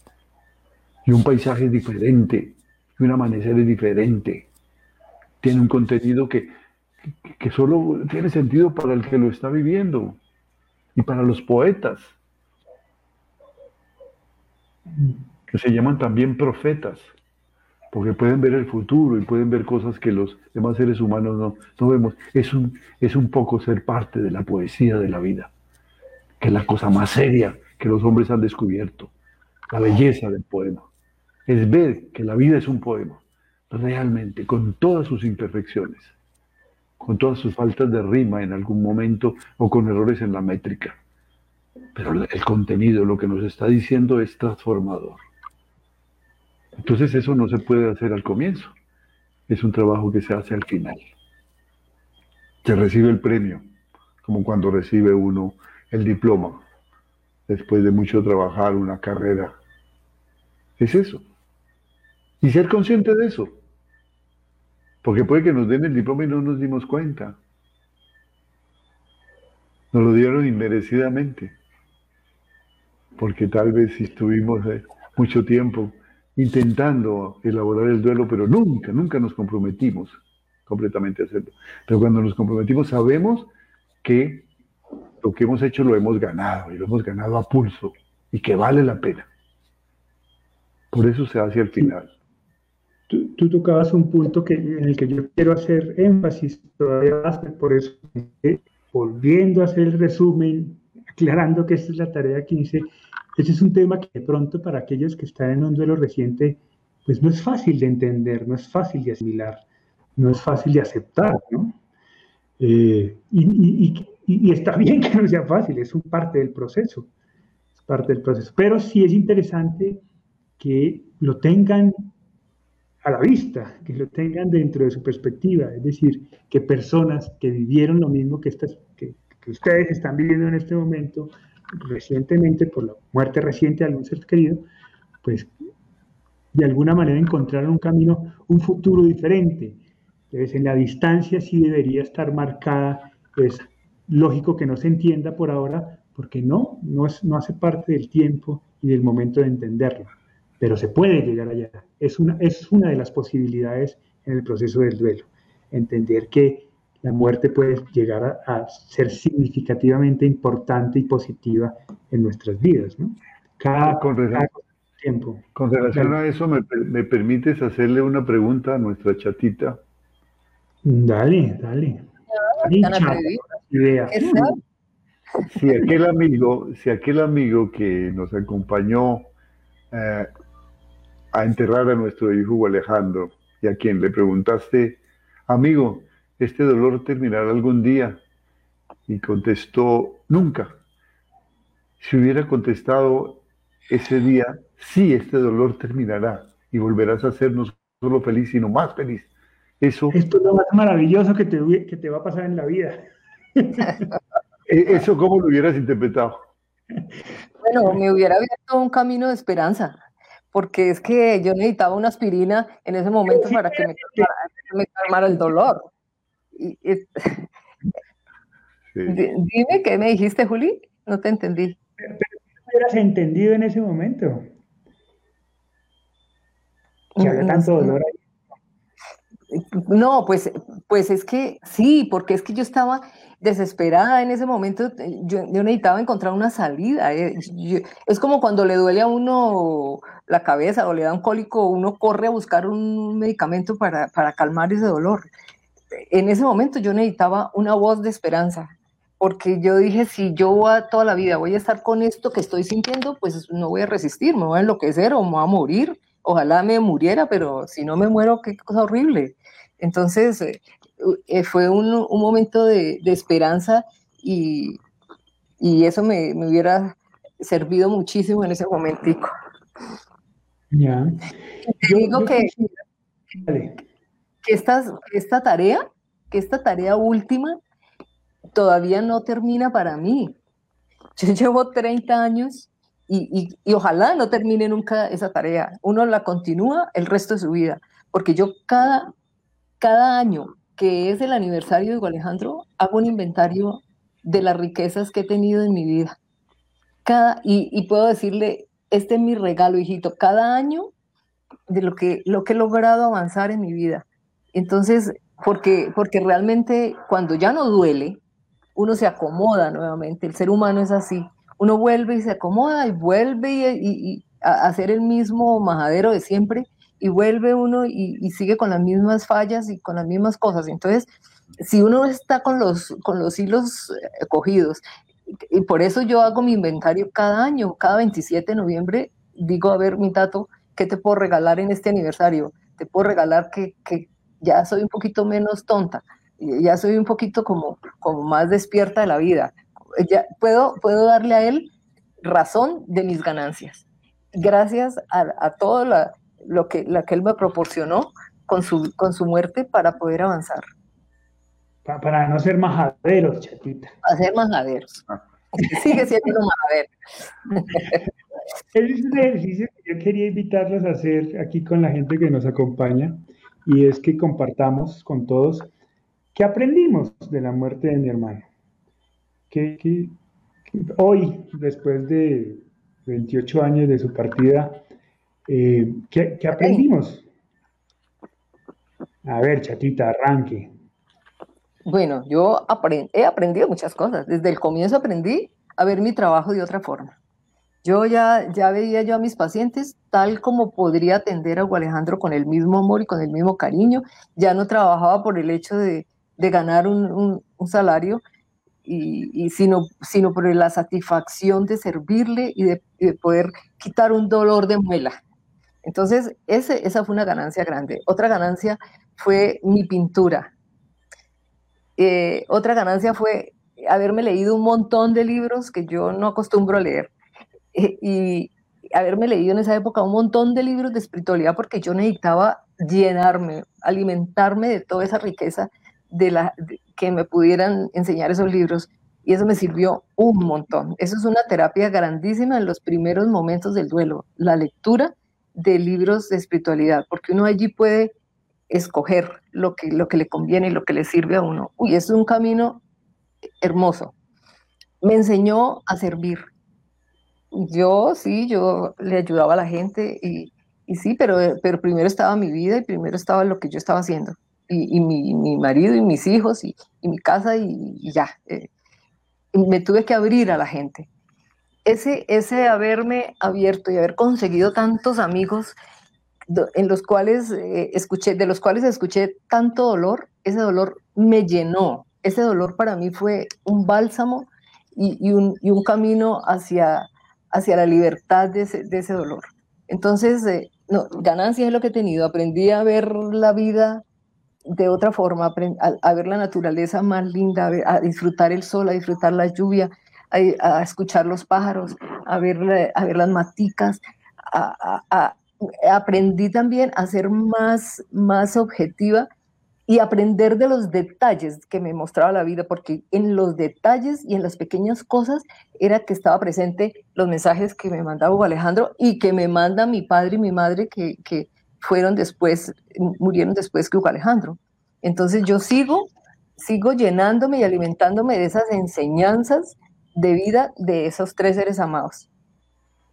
Y un paisaje diferente, un amanecer diferente. Tiene un contenido que, que solo tiene sentido para el que lo está viviendo y para los poetas, que se llaman también profetas porque pueden ver el futuro y pueden ver cosas que los demás seres humanos no, no vemos. Es un, es un poco ser parte de la poesía de la vida, que es la cosa más seria que los hombres han descubierto, la belleza del poema. Es ver que la vida es un poema, realmente, con todas sus imperfecciones, con todas sus faltas de rima en algún momento o con errores en la métrica. Pero el contenido, lo que nos está diciendo es transformador. Entonces eso no se puede hacer al comienzo, es un trabajo que se hace al final. Se recibe el premio, como cuando recibe uno el diploma, después de mucho trabajar una carrera. Es eso. Y ser consciente de eso. Porque puede que nos den el diploma y no nos dimos cuenta. Nos lo dieron inmerecidamente. Porque tal vez estuvimos eh, mucho tiempo intentando elaborar el duelo, pero nunca, nunca nos comprometimos completamente a hacerlo. Pero cuando nos comprometimos sabemos que lo que hemos hecho lo hemos ganado y lo hemos ganado a pulso y que vale la pena. Por eso se hace al final. Tú, tocabas un punto que, en el que yo quiero hacer énfasis todavía más, por eso, volviendo a hacer el resumen, aclarando que esta es la tarea 15, ese es un tema que de pronto para aquellos que están en un duelo reciente, pues no es fácil de entender, no es fácil de asimilar, no es fácil de aceptar, ¿no? Eh, y, y, está bien que no sea fácil, es un parte del proceso, es parte del proceso, pero sí es interesante que lo tengan a la vista, que lo tengan dentro de su perspectiva, es decir, que personas que vivieron lo mismo que, estas, que, ustedes están viviendo en este momento, recientemente, por la muerte reciente de algún ser querido, pues de alguna manera encontraron un camino, un futuro diferente. Entonces, en la distancia sí debería estar marcada, es lógico que no se entienda por ahora, porque no, no, es, no hace parte del tiempo y del momento de entenderlo pero se puede llegar allá. Es una, es una de las posibilidades en el proceso del duelo. Entender que la muerte puede llegar a, ser significativamente importante y positiva en nuestras vidas. ¿no? Cada, con tiempo. Con relación a eso, ¿me, ¿me, permites hacerle una pregunta a nuestra chatita? Dale, dale. Si aquel amigo, si aquel amigo que nos acompañó eh, a enterrar a nuestro hijo Alejandro y a quien le preguntaste, amigo, ¿este dolor terminará algún día? Y contestó, nunca. Si hubiera contestado ese día, sí, este dolor terminará y volverás a ser no solo feliz, sino más feliz. Eso, Esto es lo más maravilloso que te, que te va a pasar en la vida. E, ¿Eso cómo lo hubieras interpretado? Bueno, me hubiera abierto un camino de esperanza porque es que yo necesitaba una aspirina en ese momento para que me calmara, el dolor. Dime qué me dijiste, Juli, no te entendí. Pero, no hubieras entendido en ese momento. Que había tanto dolor ahí. No, pues, pues es que sí, porque es que yo estaba desesperada en ese momento, yo, necesitaba encontrar una salida. Eh, es como cuando le duele a uno la cabeza o le da un cólico, uno corre a buscar un medicamento para, para calmar ese dolor. En ese momento yo necesitaba una voz de esperanza, porque yo dije, si yo toda la vida voy a estar con esto que estoy sintiendo, pues no voy a resistir, me voy a enloquecer o me voy a morir. Ojalá me muriera, pero si no me muero, qué cosa horrible. Entonces, eh, eh, fue un, un, momento de, de esperanza y, y eso me, me, hubiera servido muchísimo en ese momentico. Ya. Te digo que, que, esta, esta tarea, que esta tarea última, todavía no termina para mí. Yo llevo 30 años y, y, y, ojalá no termine nunca esa tarea. Uno la continúa el resto de su vida, porque yo cada, cada año que es el aniversario de Alejandro, hago un inventario de las riquezas que he tenido en mi vida. Cada, y, puedo decirle, este es mi regalo, hijito, cada año de lo que, lo que he logrado avanzar en mi vida. Entonces, porque, porque realmente cuando ya no duele, uno se acomoda nuevamente, el ser humano es así, uno vuelve y se acomoda y vuelve y, a hacer el mismo majadero de siempre y vuelve uno y, sigue con las mismas fallas y con las mismas cosas. Entonces, si uno está con los, con los hilos eh, cogidos, y por eso yo hago mi inventario cada año, cada 27 de noviembre, digo, a ver, mi tato, ¿qué te puedo regalar en este aniversario? Te puedo regalar que, que ya soy un poquito menos tonta, ya soy un poquito como, como más despierta de la vida. Ya puedo, puedo darle a él razón de mis ganancias. Gracias a, a toda lo que, la que él me proporcionó con su, con su muerte para poder avanzar. para no ser majaderos, chatita. Para ser majaderos. Ah. Sigue siendo majadero. es un ejercicio que yo quería invitarlos a hacer aquí con la gente que nos acompaña y es que compartamos con todos qué aprendimos de la muerte de mi hermano. Que, hoy, después de 28 años de su partida, eh, ¿qué, ¿qué, aprendimos? A ver, chatita, arranque. Bueno, yo he aprendido muchas cosas. Desde el comienzo aprendí a ver mi trabajo de otra forma. Yo ya, ya veía yo a mis pacientes tal como podría atender a Hugo Alejandro con el mismo amor y con el mismo cariño. Ya no trabajaba por el hecho de, ganar un, salario, y, sino, sino por la satisfacción de servirle y de, poder quitar un dolor de muela. Entonces, esa fue una ganancia grande. Otra ganancia fue mi pintura. Eh, otra ganancia fue haberme leído un montón de libros que yo no acostumbro a leer. Eh, y haberme leído en esa época un montón de libros de espiritualidad porque yo necesitaba llenarme, alimentarme de toda esa riqueza de la, que me pudieran enseñar esos libros. Y eso me sirvió un montón. Eso es una terapia grandísima en los primeros momentos del duelo, la lectura de libros de espiritualidad, porque uno allí puede escoger lo que, lo que le conviene y lo que le sirve a uno. Uy, es un camino hermoso. Me enseñó a servir. Yo sí, yo le ayudaba a la gente y, sí, pero, pero primero estaba mi vida y primero estaba lo que yo estaba haciendo. Y, mi, marido y mis hijos y, mi casa y, ya. Eh, me tuve que abrir a la gente. Ese, haberme abierto y haber conseguido tantos amigos en los cuales eh, escuché, de los cuales escuché tanto dolor, ese dolor me llenó. Ese dolor para mí fue un bálsamo y, un, camino hacia, hacia la libertad de ese, dolor. Entonces, eh, no, ganancia es lo que he tenido. Aprendí a ver la vida de otra forma, a, ver la naturaleza más linda, a, disfrutar el sol, a disfrutar la lluvia, a, escuchar los pájaros, a ver, a ver las maticas, a, aprendí también a ser más, más objetiva y aprender de los detalles que me mostraba la vida, porque en los detalles y en las pequeñas cosas era que estaba presente los mensajes que me mandaba Hugo Alejandro y que me manda mi padre y mi madre que, que fueron después, murieron después que Hugo Alejandro. Entonces yo sigo, sigo llenándome y alimentándome de esas enseñanzas de vida de esos tres seres amados.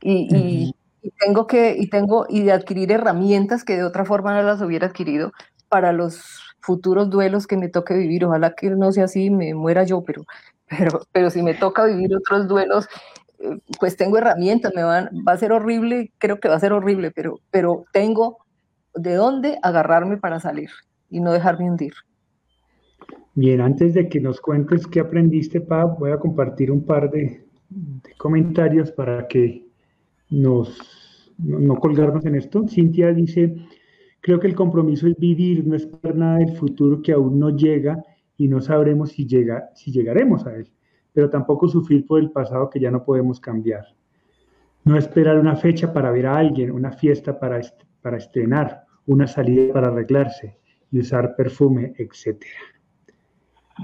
Y, y tengo que, y tengo, y de adquirir herramientas que de otra forma no las hubiera adquirido para los futuros duelos que me toque vivir. Ojalá que no sea así, me muera yo, pero, pero, pero si me toca vivir otros duelos, eh, pues tengo herramientas, me van, va a ser horrible, creo que va a ser horrible, pero, pero tengo de dónde agarrarme para salir y no dejarme hundir. Bien, antes de que nos cuentes qué aprendiste, Pab, voy a compartir un par de comentarios para que nos, no, colgarnos en esto. Cintia dice, creo que el compromiso es vivir, no esperar nada del futuro que aún no llega y no sabremos si, llega, si llegaremos a él, pero tampoco sufrir por el pasado que ya no podemos cambiar. No esperar una fecha para ver a alguien, una fiesta para, para estrenar, una salida para arreglarse y usar perfume, etc.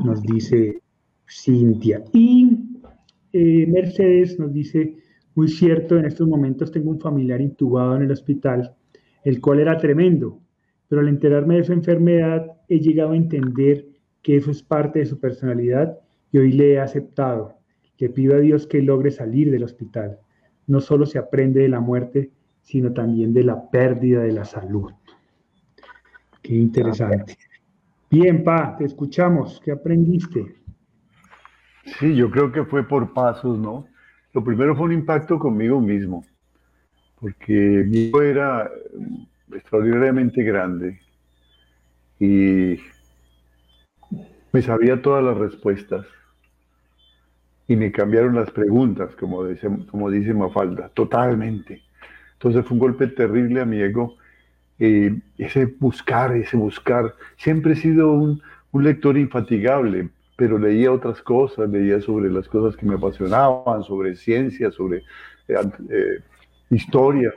Nos dice Cintia. Y eh, Mercedes nos dice, muy cierto, en estos momentos tengo un familiar intubado en el hospital, el cual era tremendo, pero al enterarme de su enfermedad he llegado a entender que eso es parte de su personalidad y hoy le he aceptado. Le pido a Dios que logre salir del hospital. No solo se aprende de la muerte, sino también de la pérdida de la salud. Qué interesante. Bien, Pa, te escuchamos. ¿Qué aprendiste? Sí, yo creo que fue por pasos, ¿no? Lo primero fue un impacto conmigo mismo, porque ego era extraordinariamente grande y me sabía todas las respuestas y me cambiaron las preguntas, como dice, como dice Mafalda, totalmente. Entonces fue un golpe terrible a mi ego. Eh, ese buscar, ese buscar. Siempre he sido un, un lector infatigable, pero leía otras cosas, leía sobre las cosas que me apasionaban, sobre ciencia, sobre eh, eh, historia,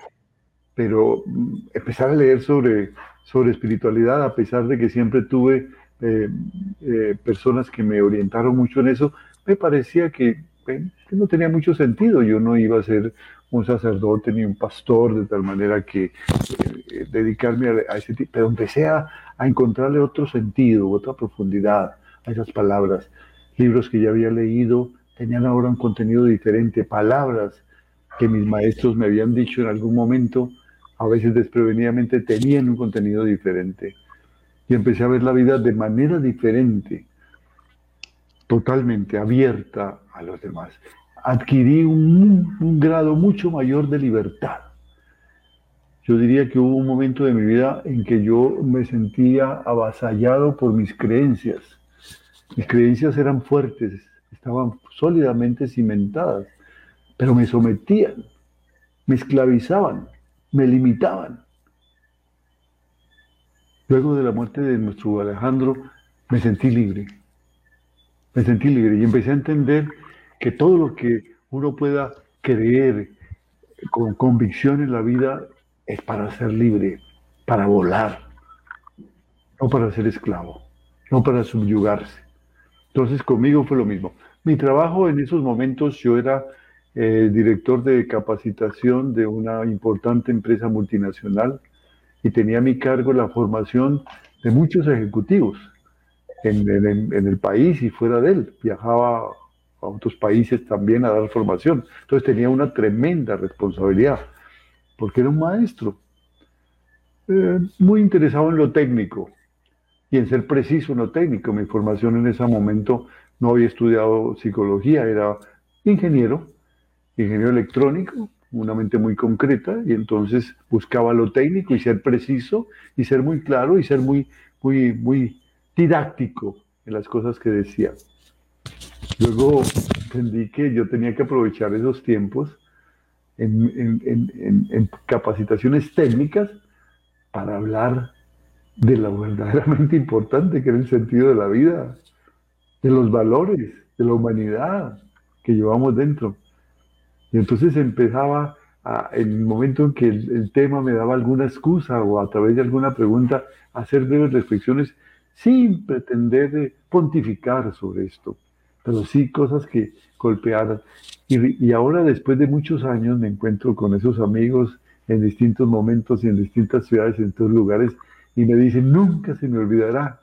pero mm, empezar a leer sobre, sobre espiritualidad, a pesar de que siempre tuve eh, eh, personas que me orientaron mucho en eso, me parecía que, que, no tenía mucho sentido. Yo no iba a ser un sacerdote ni un pastor de tal manera que dedicarme a, ese tipo, pero empecé a, a encontrarle otro sentido, otra profundidad a esas palabras. Libros que ya había leído tenían ahora un contenido diferente, palabras que mis maestros me habían dicho en algún momento, a veces desprevenidamente, tenían un contenido diferente. Y empecé a ver la vida de manera diferente, totalmente abierta a los demás. Adquirí un, grado mucho mayor de libertad. Yo diría que hubo un momento de mi vida en que yo me sentía avasallado por mis creencias. Mis creencias eran fuertes, estaban sólidamente cimentadas pero me sometían, me esclavizaban, me limitaban. Luego de la muerte de nuestro Alejandro, me sentí libre. Me sentí libre y empecé a entender que todo lo que uno pueda creer con convicción en la vida es para ser libre, para volar, no para ser esclavo, no para subyugarse. Entonces conmigo fue lo mismo. Mi trabajo en esos momentos yo era eh, director de capacitación de una importante empresa multinacional y tenía a mi cargo la formación de muchos ejecutivos en, el país y fuera de él. Viajaba a otros países también a dar formación. Entonces tenía una tremenda responsabilidad, porque era un maestro, eh, muy interesado en lo técnico y en ser preciso en lo técnico. Mi formación en ese momento no había estudiado psicología, era ingeniero ingeniero electrónico, una mente muy concreta, y entonces buscaba lo técnico y ser preciso y ser muy claro y ser muy, muy, muy didáctico en las cosas que decía. Luego entendí que yo tenía que aprovechar esos tiempos en, en capacitaciones técnicas para hablar de lo verdaderamente importante que era el sentido de la vida, de los valores, de la humanidad que llevamos dentro. Y entonces empezaba, en el momento en que el, tema me daba alguna excusa o a través de alguna pregunta, a hacer breves reflexiones sin pretender pontificar sobre esto, pero sí cosas que golpearan. Y, ahora, después de muchos años, me encuentro con esos amigos en distintos momentos y en distintas ciudades, en todos lugares, y me dicen, nunca se me olvidará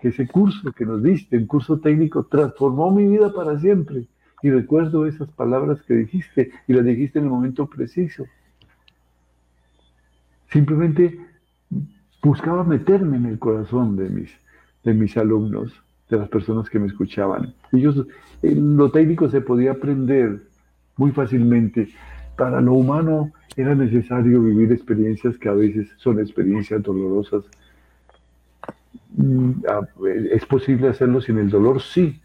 que ese curso que nos diste, un curso técnico, transformó mi vida para siempre. Y recuerdo esas palabras que dijiste y las dijiste en el momento preciso. Simplemente buscaba meterme en el corazón de mis, de mis alumnos, de las personas que me escuchaban. Ellos, en lo técnico se podía aprender muy fácilmente. Para lo humano era necesario vivir experiencias que a veces son experiencias dolorosas. Mm, ¿Es posible hacerlo sin el dolor? Sí,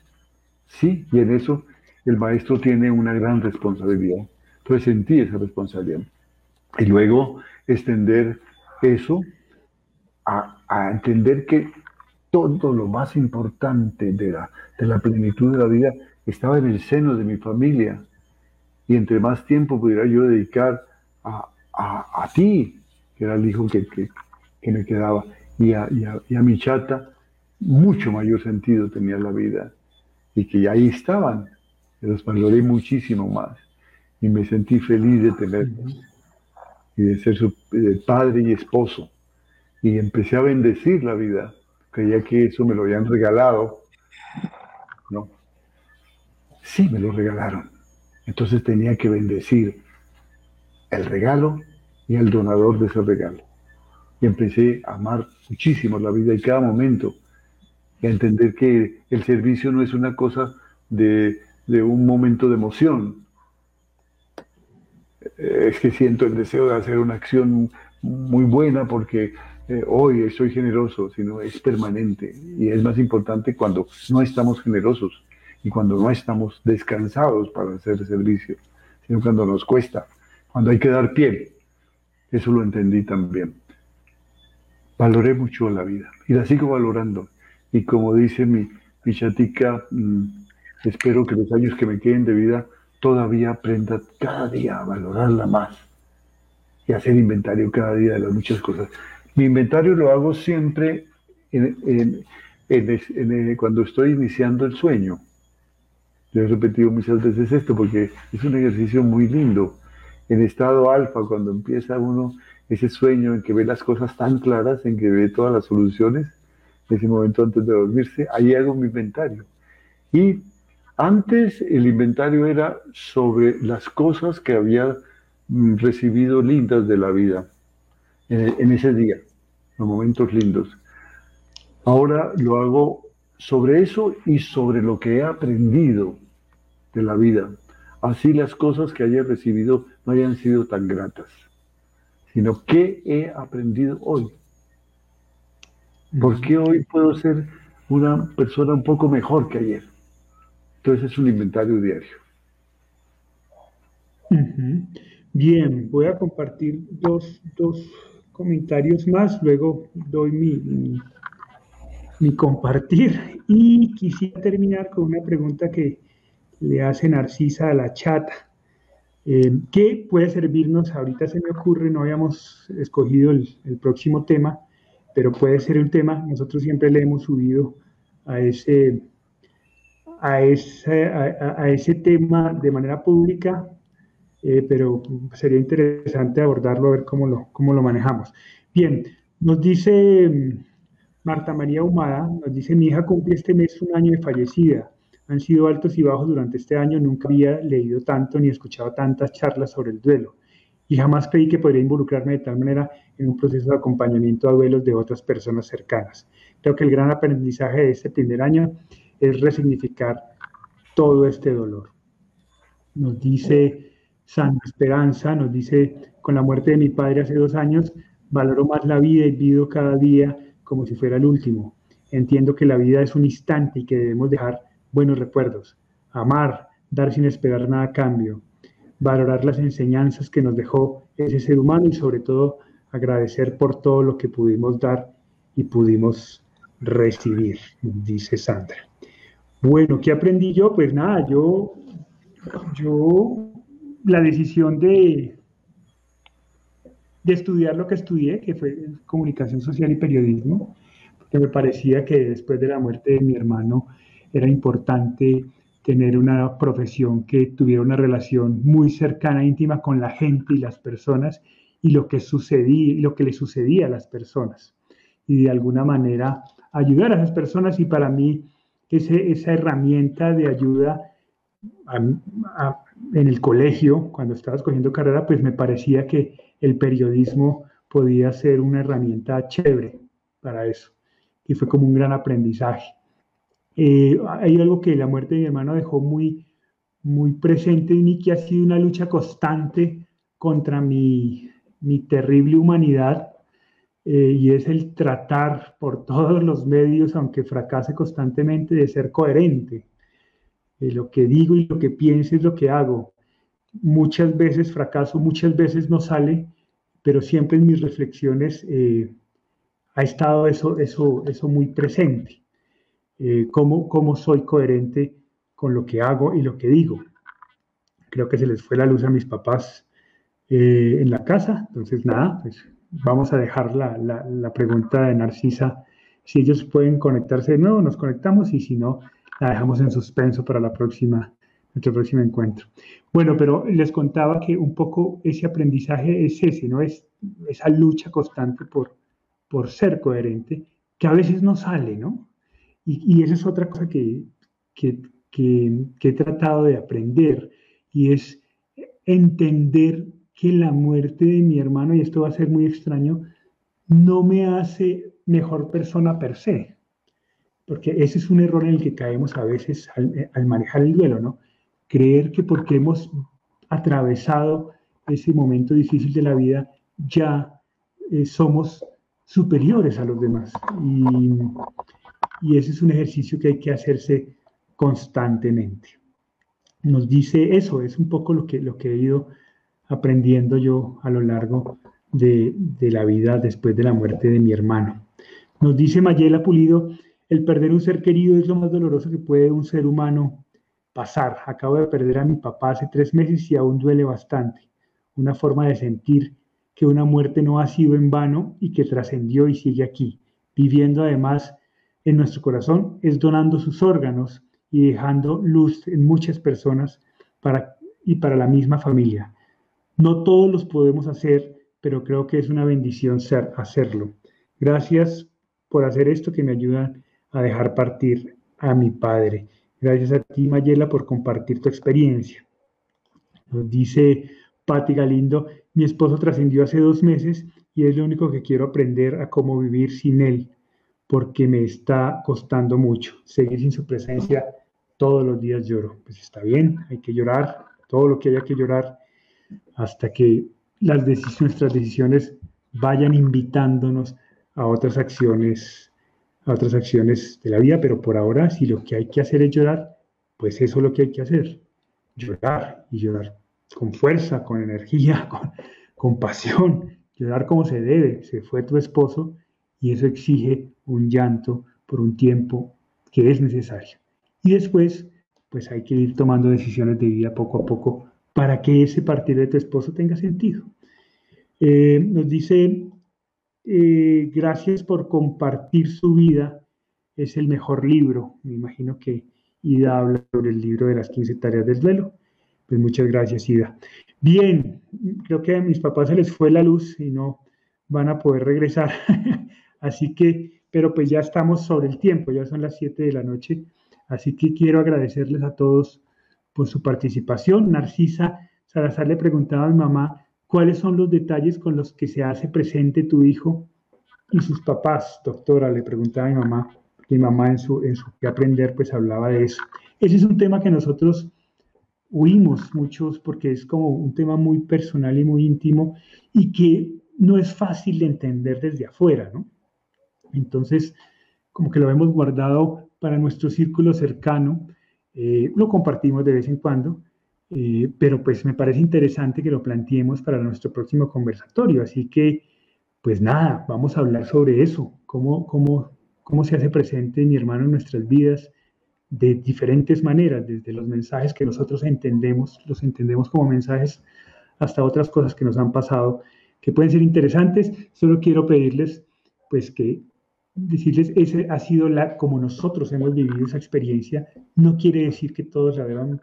sí, y en eso el maestro tiene una gran responsabilidad. Entonces sentí esa responsabilidad. Y luego extender eso a, entender que todo lo más importante de la, de la plenitud de la vida estaba en el seno de mi familia. Y entre más tiempo pudiera yo dedicar a, a, ti, que era el hijo que, que, me quedaba, y a, y, y a mi chata, mucho mayor sentido tenía la vida. Y que ahí estaban, los valoré muchísimo más y me sentí feliz de tenerlos y de ser su padre y esposo. Y empecé a bendecir la vida. Creía que eso me lo habían regalado. No. Sí, me lo regalaron. Entonces tenía que bendecir el regalo y el donador de ese regalo. Y empecé a amar muchísimo la vida y cada momento. Y a entender que el servicio no es una cosa de de un momento de emoción. Eh, es que siento el deseo de hacer una acción muy buena porque eh, hoy soy generoso, sino es permanente. Y es más importante cuando no estamos generosos y cuando no estamos descansados para hacer servicio, sino cuando nos cuesta, cuando hay que dar pie. Eso lo entendí también. Valoré mucho la vida y la sigo valorando. Y como dice mi, chatica, mm, Espero que los años que me queden de vida todavía aprenda cada día a valorarla más y hacer inventario cada día de las muchas cosas. Mi inventario lo hago siempre en, cuando estoy iniciando el sueño. Yo he repetido muchas veces esto porque es un ejercicio muy lindo. En estado alfa, cuando empieza uno ese sueño en que ve las cosas tan claras, en que ve todas las soluciones, ese momento antes de dormirse, ahí hago mi inventario. Y antes el inventario era sobre las cosas que había mm, recibido lindas de la vida en ese día, los momentos lindos. Ahora lo hago sobre eso y sobre lo que he aprendido de la vida. Así las cosas que haya recibido no hayan sido tan gratas, sino qué he aprendido hoy. ¿Por qué hoy puedo ser una persona un poco mejor que ayer? Entonces es un inventario diario. Bien, voy a compartir dos, comentarios más, luego doy mi, mi, compartir y quisiera terminar con una pregunta que le hace Narcisa a la chata. Eh, ¿Qué puede servirnos? Ahorita se me ocurre, no habíamos escogido el, el próximo tema, pero puede ser un tema, nosotros siempre le hemos subido a ese, a ese, a, ese tema de manera pública, eh, pero sería interesante abordarlo, a ver cómo lo, cómo lo manejamos. Bien, nos dice mm, Marta María Humada, nos dice, mi hija cumple este mes un año de fallecida. Han sido altos y bajos durante este año, nunca había leído tanto ni escuchado tantas charlas sobre el duelo y jamás creí que podría involucrarme de tal manera en un proceso de acompañamiento a duelos de otras personas cercanas. Creo que el gran aprendizaje de este primer año es resignificar todo este dolor. Nos dice Santa Esperanza, nos dice, con la muerte de mi padre hace dos años, valoro más la vida y vivo cada día como si fuera el último. Entiendo que la vida es un instante y que debemos dejar buenos recuerdos, amar, dar sin esperar nada a cambio, valorar las enseñanzas que nos dejó ese ser humano y sobre todo agradecer por todo lo que pudimos dar y pudimos recibir, dice Sandra. Bueno, ¿qué aprendí yo? Pues nada, yo, yo la decisión de, de estudiar lo que estudié, que fue comunicación social y periodismo, porque me parecía que después de la muerte de mi hermano era importante tener una profesión que tuviera una relación muy cercana, íntima con la gente y las personas y lo que sucedía, lo que le sucedía a las personas. Y de alguna manera ayudar a esas personas y para mí ese, esa herramienta de ayuda en el colegio, cuando estaba escogiendo carrera, pues me parecía que el periodismo podía ser una herramienta chévere para eso. Y fue como un gran aprendizaje. Eh, hay algo que la muerte de mi hermano dejó muy, muy presente en mí, que ha sido una lucha constante contra mi, mi terrible humanidad, eh, y es el tratar por todos los medios, aunque fracase constantemente, de ser coherente. Eh, lo que digo y lo que pienso es lo que hago. Muchas veces fracaso, muchas veces no sale, pero siempre en mis reflexiones ha estado eso, eso, eso muy presente. Eh, cómo, soy coherente con lo que hago y lo que digo. Creo que se les fue la luz a mis papás eh, en la casa, entonces nada, pues vamos a dejar la, pregunta de Narcisa. Si ellos pueden conectarse de nuevo, nos conectamos y si no, la dejamos en suspenso para la próxima, nuestro próximo encuentro. Bueno, pero les contaba que un poco ese aprendizaje es ese, ¿no? Es esa lucha constante por, por ser coherente, que a veces no sale, ¿no? Y, esa es otra cosa que, he tratado de aprender y es entender que la muerte de mi hermano, y esto va a ser muy extraño, no me hace mejor persona per se. Porque ese es un error en el que caemos a veces al, manejar el duelo, ¿no? Creer que porque hemos atravesado ese momento difícil de la vida, ya eh, somos superiores a los demás. Y, y ese es un ejercicio que hay que hacerse constantemente. Nos dice eso, es un poco lo que, lo que he ido aprendiendo yo a lo largo de, la vida después de la muerte de mi hermano. Nos dice Mayela Pulido, el perder un ser querido es lo más doloroso que puede un ser humano pasar. Acabo de perder a mi papá hace tres meses y aún duele bastante. Una forma de sentir que una muerte no ha sido en vano y que trascendió y sigue aquí, viviendo además en nuestro corazón es donando sus órganos y dejando luz en muchas personas y para la misma familia. No todos los podemos hacer, pero creo que es una bendición ser, hacerlo. Gracias por hacer esto que me ayuda a dejar partir a mi padre. Gracias a ti, Mayela, por compartir tu experiencia. Nos dice Patti Galindo, mi esposo trascendió hace dos meses y es lo único que quiero aprender a cómo vivir sin él, porque me está costando mucho. Seguir sin su presencia todos los días lloro. Pues está bien, hay que llorar, todo lo que haya que llorar, hasta que las decisiones, nuestras decisiones vayan invitándonos a otras acciones, a otras acciones de la vida, pero por ahora, si lo que hay que hacer es llorar, pues eso es lo que hay que hacer, llorar y llorar con fuerza, con energía, con, con pasión, llorar como se debe. Se fue tu esposo y eso exige un llanto por un tiempo que es necesario. Y después, pues hay que ir tomando decisiones de vida poco a poco para que ese partir de tu esposo tenga sentido. Eh, nos dice, eh, gracias por compartir su vida, es el mejor libro. Me imagino que Ida habla sobre el libro de las 15 tareas del duelo. Pues muchas gracias, Ida. Bien, creo que a mis papás se les fue la luz y no van a poder regresar. Así que, pero pues ya estamos sobre el tiempo, ya son las 7 de la noche. Así que quiero agradecerles a todos por su participación. Narcisa Salazar le preguntaba a mi mamá cuáles son los detalles con los que se hace presente tu hijo y sus papás. Doctora, le preguntaba a mi mamá. Mi mamá en su, en su que aprender pues hablaba de eso. Ese es un tema que nosotros huimos muchos porque es como un tema muy personal y muy íntimo y que no es fácil de entender desde afuera, ¿no? Entonces, como que lo hemos guardado para nuestro círculo cercano, eh, lo compartimos de vez en cuando, eh, pero pues me parece interesante que lo planteemos para nuestro próximo conversatorio. Así que, pues nada, vamos a hablar sobre eso, cómo, cómo, cómo se hace presente mi hermano en nuestras vidas, de diferentes maneras, desde los mensajes que nosotros entendemos, los entendemos como mensajes, hasta otras cosas que nos han pasado que pueden ser interesantes. Solo quiero pedirles, pues, que decirles, ese ha sido la, como nosotros hemos vivido esa experiencia, no quiere decir que todos la deban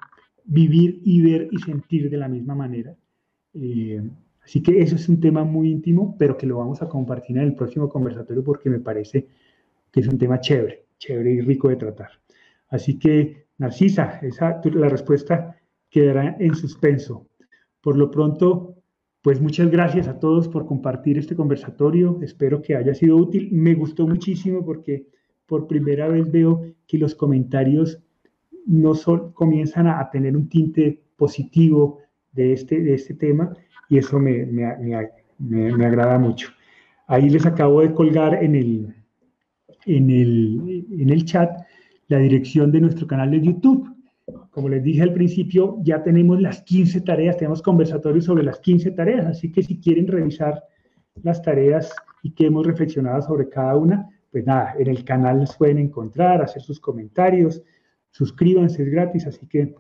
vivir y ver y sentir de la misma manera. Eh, así que eso es un tema muy íntimo, pero que lo vamos a compartir en el próximo conversatorio porque me parece que es un tema chévere, chévere y rico de tratar. Así que, Narcisa, esa, la respuesta quedará en suspenso. Por lo pronto, pues muchas gracias a todos por compartir este conversatorio. Espero que haya sido útil. Me gustó muchísimo porque por primera vez veo que los comentarios no son, comienzan a, tener un tinte positivo de este, de este tema y eso me, me, me, me agrada mucho. Ahí les acabo de colgar en el, en el, en el chat la dirección de nuestro canal de YouTube. Como les dije al principio, ya tenemos las 15 tareas, tenemos conversatorios sobre las 15 tareas, así que si quieren revisar las tareas y que hemos reflexionado sobre cada una, pues nada, en el canal las pueden encontrar, hacer sus comentarios, suscríbanse, es gratis, así que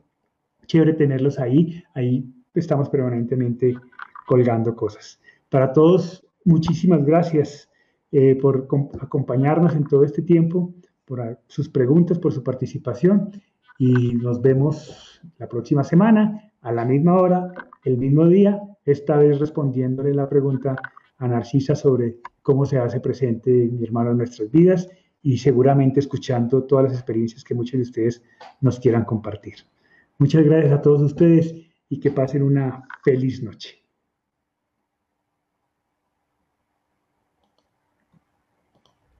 chévere tenerlos ahí, ahí estamos permanentemente colgando cosas. Para todos, muchísimas gracias eh, por acompañarnos en todo este tiempo por sus preguntas, por su participación y nos vemos la próxima semana a la misma hora, el mismo día, esta vez respondiéndole la pregunta a Narcisa sobre cómo se hace presente mi hermano en nuestras vidas y seguramente escuchando todas las experiencias que muchos de ustedes nos quieran compartir. Muchas gracias a todos ustedes y que pasen una feliz noche.